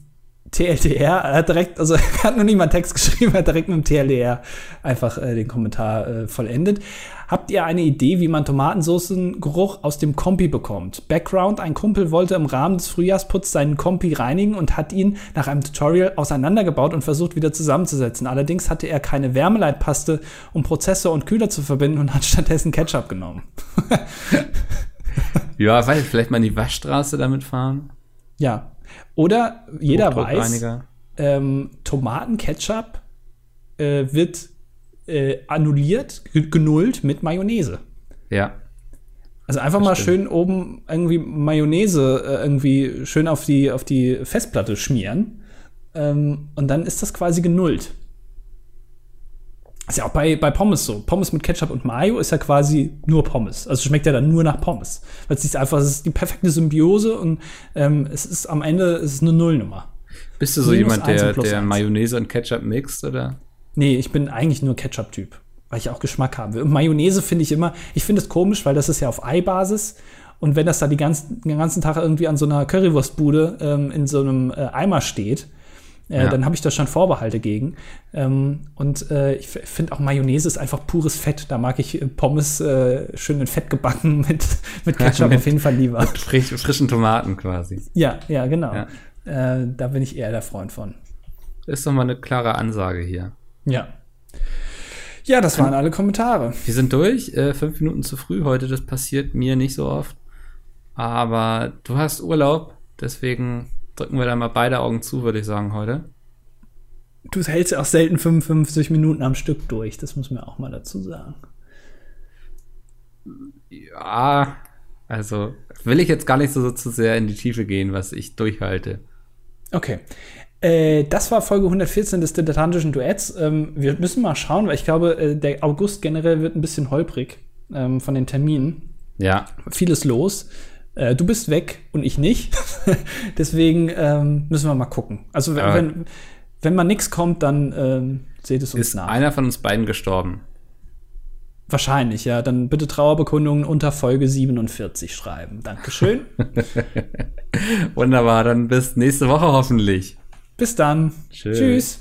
[SPEAKER 2] TLDR, er hat direkt, also er hat noch nicht mal einen Text geschrieben, er hat direkt mit dem TLDR einfach äh, den Kommentar äh, vollendet. Habt ihr eine Idee, wie man Tomatensoßengeruch aus dem Kompi bekommt? Background, ein Kumpel wollte im Rahmen des Frühjahrsputzes seinen Kompi reinigen und hat ihn nach einem Tutorial auseinandergebaut und versucht wieder zusammenzusetzen. Allerdings hatte er keine Wärmeleitpaste, um Prozessor und Kühler zu verbinden und hat stattdessen Ketchup genommen.
[SPEAKER 1] ja, weiß ich, vielleicht mal in die Waschstraße damit fahren.
[SPEAKER 2] Ja. Oder jeder weiß, ähm, Tomatenketchup äh, wird äh, annulliert, ge- genullt mit Mayonnaise.
[SPEAKER 1] Ja.
[SPEAKER 2] Also einfach mal
[SPEAKER 1] stimmt.
[SPEAKER 2] schön oben irgendwie Mayonnaise äh, irgendwie schön auf die, auf die Festplatte schmieren. Ähm, und dann ist das quasi genullt. Ist ja auch bei, bei Pommes so. Pommes mit Ketchup und Mayo ist ja quasi nur Pommes. Also schmeckt ja dann nur nach Pommes. Weil es ist einfach, es ist die perfekte Symbiose und ähm, es ist am Ende es ist eine Nullnummer.
[SPEAKER 1] Bist du so
[SPEAKER 2] Minus
[SPEAKER 1] jemand, der, der. Mayonnaise und Ketchup mixt, oder?
[SPEAKER 2] Nee, ich bin eigentlich nur Ketchup-Typ, weil ich auch Geschmack haben will. Und Mayonnaise finde ich immer, ich finde es komisch, weil das ist ja auf Ei-Basis. Und wenn das da die ganzen, den ganzen Tag irgendwie an so einer Currywurstbude ähm, in so einem äh, Eimer steht, äh,
[SPEAKER 1] Ja.
[SPEAKER 2] dann habe ich da schon Vorbehalte gegen. Ähm, und äh, ich finde auch Mayonnaise ist einfach pures Fett. Da mag ich äh, Pommes äh, schön in Fett gebacken mit, mit Ketchup
[SPEAKER 1] Mit-
[SPEAKER 2] auf jeden Fall lieber.
[SPEAKER 1] Frisch, frischen Tomaten quasi.
[SPEAKER 2] Ja, ja, genau.
[SPEAKER 1] Ja.
[SPEAKER 2] Äh, da bin ich eher der Freund von.
[SPEAKER 1] Ist doch mal eine klare Ansage hier.
[SPEAKER 2] Ja. Ja, das waren alle Kommentare.
[SPEAKER 1] Wir sind durch. Äh, fünf Minuten zu früh heute. Das passiert mir nicht so oft. Aber du hast Urlaub. Deswegen drücken wir da mal beide Augen zu, würde ich sagen, heute.
[SPEAKER 2] Du hältst ja auch selten 55 Minuten am Stück durch, das muss man auch mal dazu sagen.
[SPEAKER 1] Ja, also will ich jetzt gar nicht so, so zu sehr in die Tiefe gehen, was ich durchhalte.
[SPEAKER 2] Okay. Äh, das war Folge 114 des dilettantischen Duetts. Ähm, wir müssen mal schauen, weil ich glaube, äh, der August generell wird ein bisschen holprig ähm, von den Terminen.
[SPEAKER 1] Ja,
[SPEAKER 2] Vieles los. Äh, du bist weg und ich nicht. Deswegen ähm, müssen wir mal gucken. Also, wenn,
[SPEAKER 1] Aber-
[SPEAKER 2] wenn, wenn mal nichts kommt, dann ähm, seht es uns
[SPEAKER 1] ist
[SPEAKER 2] nach.
[SPEAKER 1] einer von uns beiden gestorben.
[SPEAKER 2] Wahrscheinlich, ja. Dann bitte Trauerbekundungen unter Folge 47 schreiben. Dankeschön.
[SPEAKER 1] Wunderbar, dann bis nächste Woche hoffentlich.
[SPEAKER 2] Bis dann.
[SPEAKER 1] Tschüss.
[SPEAKER 2] Tschüss.